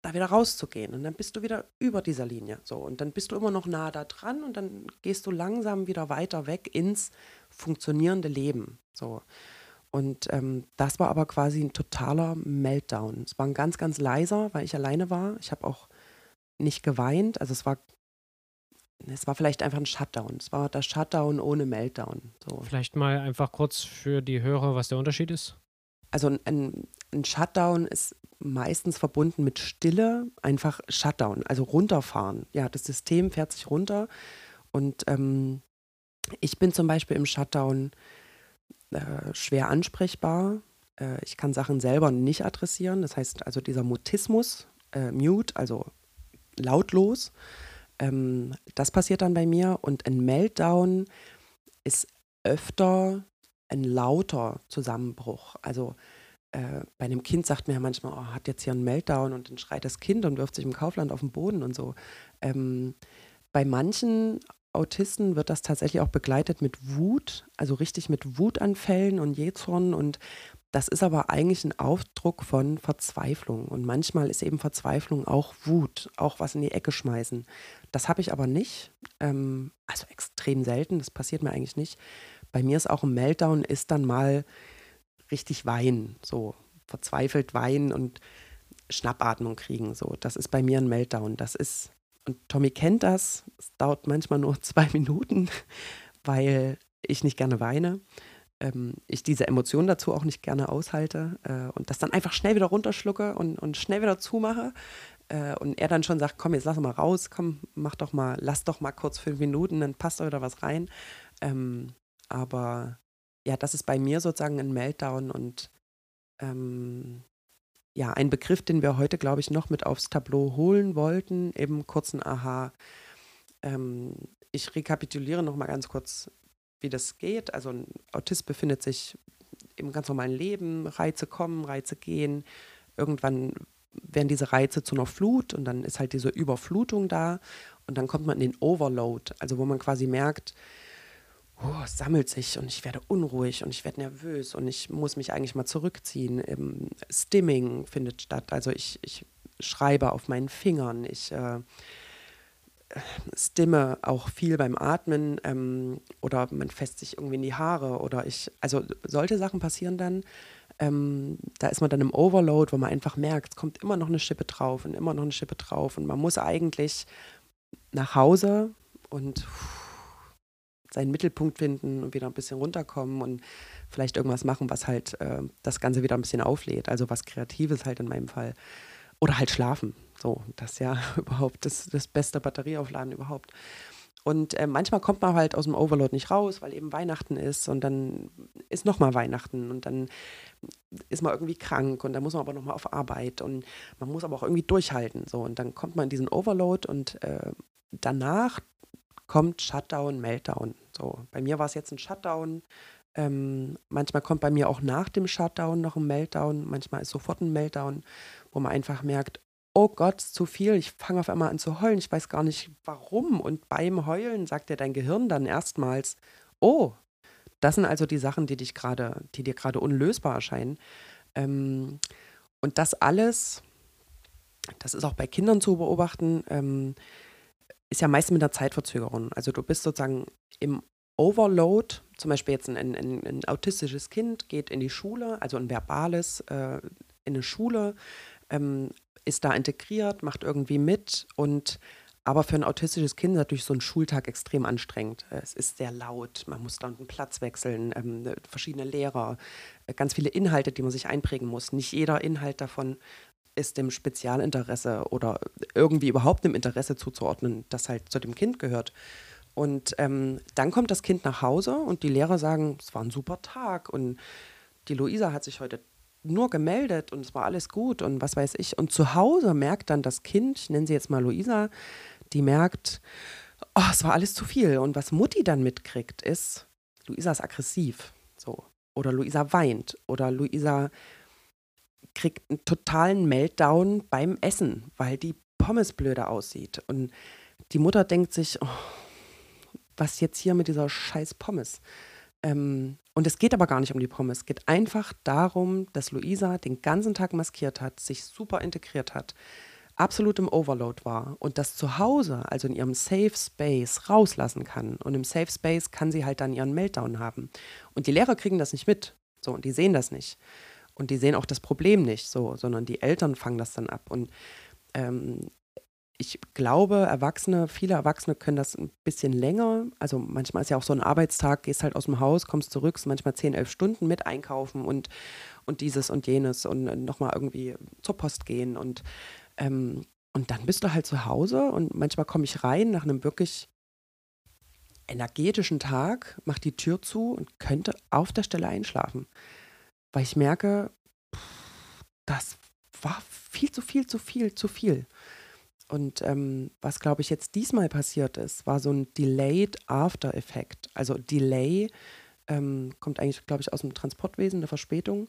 da wieder rauszugehen. Und dann bist du wieder über dieser Linie. So, und dann bist du immer noch nah da dran und dann gehst du langsam wieder weiter weg ins funktionierende Leben. So. Und ähm, das war aber quasi ein totaler Meltdown. Es war ein ganz, ganz leiser, weil ich alleine war. Ich habe auch nicht geweint. Also es war, es war vielleicht einfach ein Shutdown. Es war der Shutdown ohne Meltdown. So. Vielleicht mal einfach kurz für die Hörer, was der Unterschied ist. Also ein, ein Shutdown ist meistens verbunden mit Stille, einfach Shutdown, also runterfahren. Ja, das System fährt sich runter. Und ähm, ich bin zum Beispiel im Shutdown äh, schwer ansprechbar. Äh, ich kann Sachen selber nicht adressieren. Das heißt also dieser Mutismus, äh, Mute, also lautlos, ähm, das passiert dann bei mir. Und ein Meltdown ist öfter ein lauter Zusammenbruch. Also äh, bei einem Kind sagt man ja manchmal, oh, hat jetzt hier einen Meltdown und dann schreit das Kind und wirft sich im Kaufland auf den Boden und so. Ähm, bei manchen Autisten wird das tatsächlich auch begleitet mit Wut, also richtig mit Wutanfällen und Jähzorn und das ist aber eigentlich ein Ausdruck von Verzweiflung. Und manchmal ist eben Verzweiflung auch Wut, auch was in die Ecke schmeißen. Das habe ich aber nicht. Ähm, also extrem selten, das passiert mir eigentlich nicht. Bei mir ist auch ein Meltdown, ist dann mal richtig weinen, so verzweifelt weinen und Schnappatmung kriegen. So, das ist bei mir ein Meltdown. Das ist und Tommy kennt das. Es dauert manchmal nur zwei Minuten, weil ich nicht gerne weine. Ähm, ich diese Emotionen dazu auch nicht gerne aushalte äh, und das dann einfach schnell wieder runterschlucke und, und schnell wieder zumache. Äh, und er dann schon sagt, komm, jetzt lass mal raus, komm, mach doch mal, lass doch mal kurz fünf Minuten, dann passt da wieder was rein. Ähm, aber ja, das ist bei mir sozusagen ein Meltdown und ähm, ja, ein Begriff, den wir heute, glaube ich, noch mit aufs Tableau holen wollten, eben kurzen Aha. Ähm, ich rekapituliere noch mal ganz kurz, wie das geht. Also ein Autist befindet sich im ganz normalen Leben, Reize kommen, Reize gehen. Irgendwann werden diese Reize zu einer Flut und dann ist halt diese Überflutung da und dann kommt man in den Overload, also wo man quasi merkt, oh, es sammelt sich und ich werde unruhig und ich werde nervös und ich muss mich eigentlich mal zurückziehen. Ähm, Stimming findet statt. Also ich, ich schreibe auf meinen Fingern, ich äh, stimme auch viel beim Atmen ähm, oder man fässt sich irgendwie in die Haare oder ich, also solche Sachen passieren dann. Ähm, da ist man dann im Overload, wo man einfach merkt, es kommt immer noch eine Schippe drauf und immer noch eine Schippe drauf und man muss eigentlich nach Hause und pff, seinen Mittelpunkt finden und wieder ein bisschen runterkommen und vielleicht irgendwas machen, was halt äh, das Ganze wieder ein bisschen auflädt. Also was Kreatives halt in meinem Fall. Oder halt schlafen. So, das ist ja überhaupt das, das beste Batterieaufladen überhaupt. Und äh, manchmal kommt man halt aus dem Overload nicht raus, weil eben Weihnachten ist und dann ist nochmal Weihnachten und dann ist man irgendwie krank und dann muss man aber nochmal auf Arbeit und man muss aber auch irgendwie durchhalten. So, und dann kommt man in diesen Overload und äh, danach kommt Shutdown, Meltdown. So, bei mir war es jetzt ein Shutdown. Ähm, manchmal kommt bei mir auch nach dem Shutdown noch ein Meltdown. Manchmal ist sofort ein Meltdown, wo man einfach merkt, oh Gott, zu viel. Ich fange auf einmal an zu heulen. Ich weiß gar nicht warum. Und beim Heulen sagt dir dein Gehirn dann erstmals, oh, das sind also die Sachen, die dich gerade, die dir gerade unlösbar erscheinen. Ähm, und das alles, das ist auch bei Kindern zu beobachten, ähm, ist ja meist mit einer Zeitverzögerung. Also du bist sozusagen im Overload, zum Beispiel jetzt ein, ein, ein autistisches Kind geht in die Schule, also ein verbales, äh, in eine Schule, ähm, ist da integriert, macht irgendwie mit und aber für ein autistisches Kind ist natürlich so ein Schultag extrem anstrengend. Es ist sehr laut, man muss dann einen Platz wechseln, ähm, verschiedene Lehrer, äh, ganz viele Inhalte, die man sich einprägen muss. Nicht jeder Inhalt davon ist dem Spezialinteresse oder irgendwie überhaupt einem Interesse zuzuordnen, das halt zu dem Kind gehört. Und ähm, dann kommt das Kind nach Hause und die Lehrer sagen, es war ein super Tag und die Luisa hat sich heute nur gemeldet und es war alles gut und was weiß ich. Und zu Hause merkt dann das Kind, ich nenne sie jetzt mal Luisa, die merkt, oh, es war alles zu viel. Und was Mutti dann mitkriegt, ist, Luisa ist aggressiv. So. Oder Luisa weint. Oder Luisa kriegt einen totalen Meltdown beim Essen, weil die Pommes blöde aussieht. Und die Mutter denkt sich, oh, was jetzt hier mit dieser scheiß Pommes? Ähm, und es geht aber gar nicht um die Pommes. Es geht einfach darum, dass Luisa den ganzen Tag maskiert hat, sich super integriert hat, absolut im Overload war und das zu Hause, also in ihrem Safe Space, rauslassen kann. Und im Safe Space kann sie halt dann ihren Meltdown haben. Und die Lehrer kriegen das nicht mit. So, und die sehen das nicht. Und die sehen auch das Problem nicht, so, sondern die Eltern fangen das dann ab. Und ähm, ich glaube, Erwachsene, viele Erwachsene können das ein bisschen länger. Also manchmal ist ja auch so ein Arbeitstag, gehst halt aus dem Haus, kommst zurück, sind manchmal 10, 11 Stunden mit einkaufen und, und dieses und jenes und nochmal irgendwie zur Post gehen. Und, ähm, und dann bist du halt zu Hause und manchmal komme ich rein nach einem wirklich energetischen Tag, mache die Tür zu und könnte auf der Stelle einschlafen. Weil ich merke, das war viel zu viel, zu viel, zu viel. Und ähm, was, glaube ich, jetzt diesmal passiert ist, war so ein Delayed After-Effekt. Also Delay ähm, kommt eigentlich, glaube ich, aus dem Transportwesen, eine Verspätung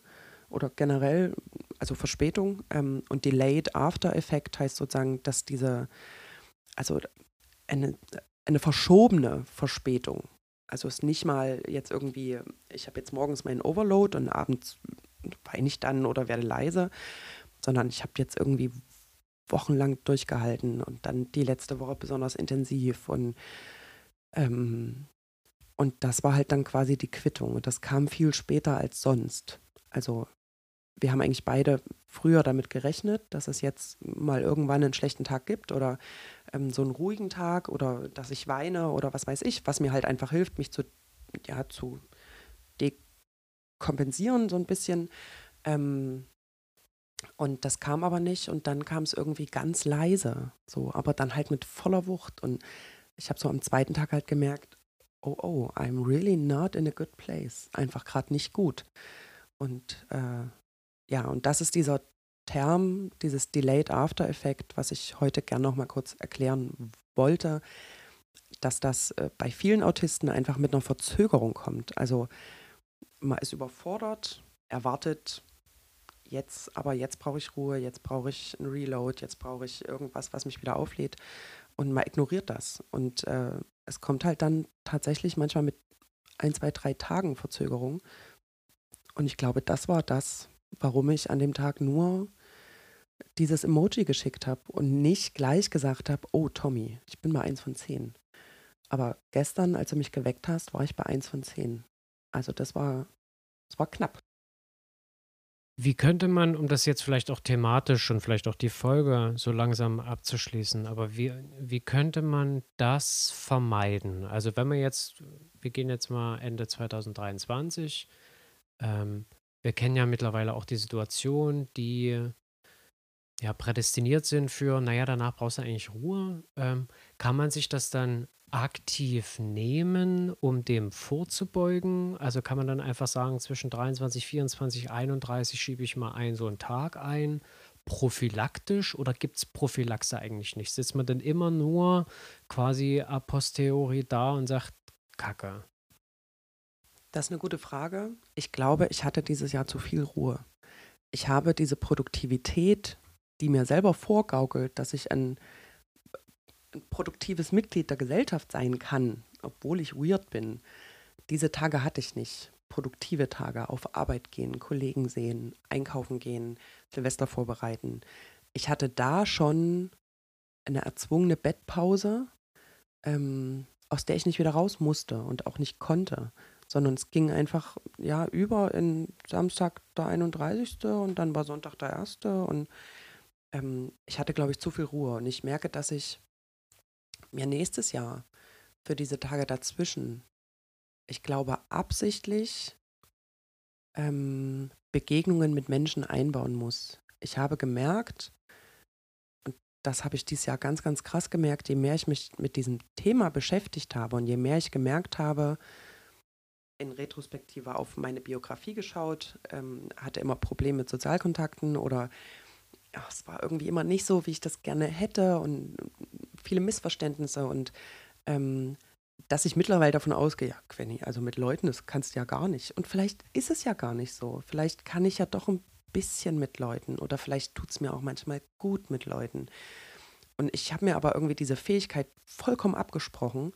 oder generell, also Verspätung. Ähm, und Delayed After-Effekt heißt sozusagen, dass diese, also eine, eine verschobene Verspätung. Also es ist nicht mal jetzt irgendwie, ich habe jetzt morgens meinen Overload und abends weine ich dann oder werde leise, sondern ich habe jetzt irgendwie wochenlang durchgehalten und dann die letzte Woche besonders intensiv und ähm, und das war halt dann quasi die Quittung und das kam viel später als sonst. Also wir haben eigentlich beide früher damit gerechnet, dass es jetzt mal irgendwann einen schlechten Tag gibt oder ähm, so einen ruhigen Tag oder dass ich weine oder was weiß ich, was mir halt einfach hilft, mich zu, ja, zu dekompensieren so ein bisschen. Ähm, und das kam aber nicht und dann kam es irgendwie ganz leise, so, aber dann halt mit voller Wucht. Und ich habe so am zweiten Tag halt gemerkt, oh, oh, I'm really not in a good place. Einfach gerade nicht gut. Und äh, ja, und das ist dieser Term, dieses Delayed After Effekt, was ich heute gerne noch mal kurz erklären wollte, dass das äh, bei vielen Autisten einfach mit einer Verzögerung kommt. Also man ist überfordert, erwartet jetzt, aber jetzt brauche ich Ruhe, jetzt brauche ich ein Reload, jetzt brauche ich irgendwas, was mich wieder auflädt. Und man ignoriert das. Und äh, es kommt halt dann tatsächlich manchmal mit ein, zwei, drei Tagen Verzögerung. Und ich glaube, das war das, warum ich an dem Tag nur dieses Emoji geschickt habe und nicht gleich gesagt habe, oh Tommy, ich bin bei eins von zehn. Aber gestern, als du mich geweckt hast, war ich bei eins von zehn. Also das war, das war knapp. Wie könnte man, um das jetzt vielleicht auch thematisch und vielleicht auch die Folge so langsam abzuschließen, aber wie, wie könnte man das vermeiden? Also wenn wir jetzt, wir gehen jetzt mal Ende 2023, ähm, wir kennen ja mittlerweile auch die Situation, die ja prädestiniert sind für, naja, danach brauchst du eigentlich Ruhe. Ähm, kann man sich das dann aktiv nehmen, um dem vorzubeugen? Also kann man dann einfach sagen, zwischen 23, 24, 31 schiebe ich mal einen so einen Tag ein, prophylaktisch oder gibt es Prophylaxe eigentlich nicht? Sitzt man dann immer nur quasi a posteriori da und sagt, Kacke? Das ist eine gute Frage. Ich glaube, ich hatte dieses Jahr zu viel Ruhe. Ich habe diese Produktivität, die mir selber vorgaukelt, dass ich ein ein produktives Mitglied der Gesellschaft sein kann, obwohl ich weird bin. Diese Tage hatte ich nicht. Produktive Tage, auf Arbeit gehen, Kollegen sehen, einkaufen gehen, Silvester vorbereiten. Ich hatte da schon eine erzwungene Bettpause, ähm, aus der ich nicht wieder raus musste und auch nicht konnte, sondern es ging einfach ja über in Samstag der 31. und dann war Sonntag der 1. und ähm, ich hatte, glaube ich, zu viel Ruhe und ich merke, dass ich mir nächstes Jahr für diese Tage dazwischen, ich glaube, absichtlich ähm, Begegnungen mit Menschen einbauen muss. Ich habe gemerkt, und das habe ich dieses Jahr ganz, ganz krass gemerkt, je mehr ich mich mit diesem Thema beschäftigt habe und je mehr ich gemerkt habe, in Retrospektive auf meine Biografie geschaut, ähm, hatte immer Probleme mit Sozialkontakten oder ja, es war irgendwie immer nicht so, wie ich das gerne hätte und viele Missverständnisse und ähm, dass ich mittlerweile davon ausgehe, ja, Quenny, also mit Leuten, das kannst du ja gar nicht. Und vielleicht ist es ja gar nicht so. Vielleicht kann ich ja doch ein bisschen mit Leuten oder vielleicht tut es mir auch manchmal gut mit Leuten. Und ich habe mir aber irgendwie diese Fähigkeit vollkommen abgesprochen.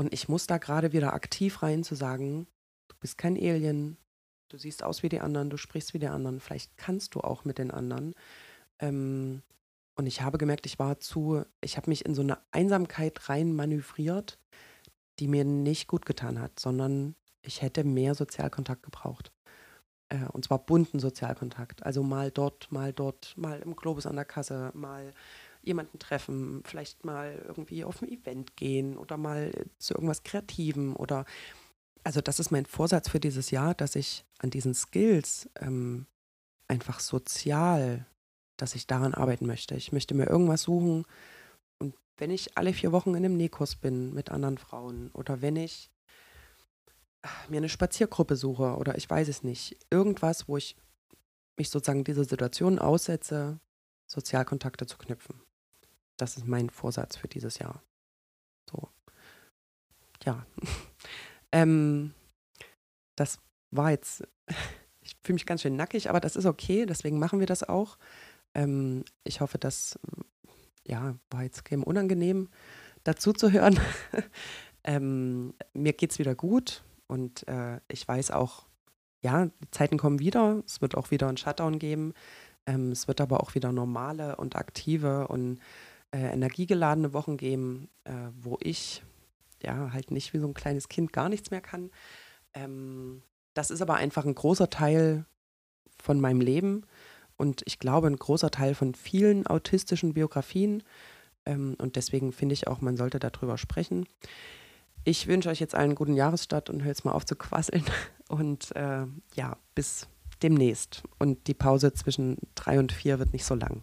Und ich muss da gerade wieder aktiv rein zu sagen, du bist kein Alien, du siehst aus wie die anderen, du sprichst wie die anderen, vielleicht kannst du auch mit den anderen. Ähm, Und ich habe gemerkt, ich war zu, ich habe mich in so eine Einsamkeit rein manövriert, die mir nicht gut getan hat, sondern ich hätte mehr Sozialkontakt gebraucht. Äh, und zwar bunten Sozialkontakt. Also mal dort, mal dort, mal im Globus an der Kasse, mal jemanden treffen, vielleicht mal irgendwie auf ein Event gehen oder mal zu irgendwas Kreativem oder also das ist mein Vorsatz für dieses Jahr, dass ich an diesen Skills ähm, einfach sozial, dass ich daran arbeiten möchte. Ich möchte mir irgendwas suchen und wenn ich alle vier Wochen in einem Nähkurs bin mit anderen Frauen oder wenn ich mir eine Spaziergruppe suche oder ich weiß es nicht, irgendwas, wo ich mich sozusagen dieser Situation aussetze, Sozialkontakte zu knüpfen. Das ist mein Vorsatz für dieses Jahr. So. Ja. ähm, das war jetzt, ich fühle mich ganz schön nackig, aber das ist okay, deswegen machen wir das auch. Ähm, ich hoffe, das ja, war jetzt kein unangenehm dazu zu hören. ähm, mir geht es wieder gut und äh, ich weiß auch, ja, die Zeiten kommen wieder. Es wird auch wieder einen Shutdown geben. Ähm, es wird aber auch wieder normale und aktive und äh, energiegeladene Wochen geben, äh, wo ich ja halt nicht wie so ein kleines Kind gar nichts mehr kann. Ähm, das ist aber einfach ein großer Teil von meinem Leben und ich glaube ein großer Teil von vielen autistischen Biografien. Ähm, und deswegen finde ich auch, man sollte darüber sprechen. Ich wünsche euch jetzt allen guten Jahresstart und höre jetzt mal auf zu quasseln. Und äh, ja, bis demnächst. Und die Pause zwischen drei und vier wird nicht so lang.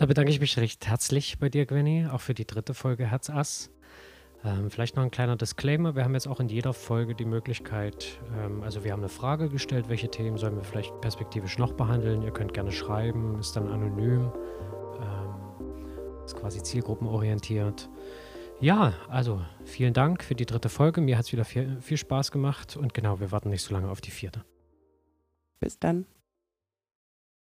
Da bedanke ich mich recht herzlich bei dir, Gwenny, auch für die dritte Folge Herzass. Ähm, vielleicht noch ein kleiner Disclaimer. Wir haben jetzt auch in jeder Folge die Möglichkeit, ähm, also wir haben eine Frage gestellt, welche Themen sollen wir vielleicht perspektivisch noch behandeln. Ihr könnt gerne schreiben, ist dann anonym, ähm, ist quasi zielgruppenorientiert. Ja, also vielen Dank für die dritte Folge. Mir hat es wieder viel, viel Spaß gemacht und genau, wir warten nicht so lange auf die vierte. Bis dann.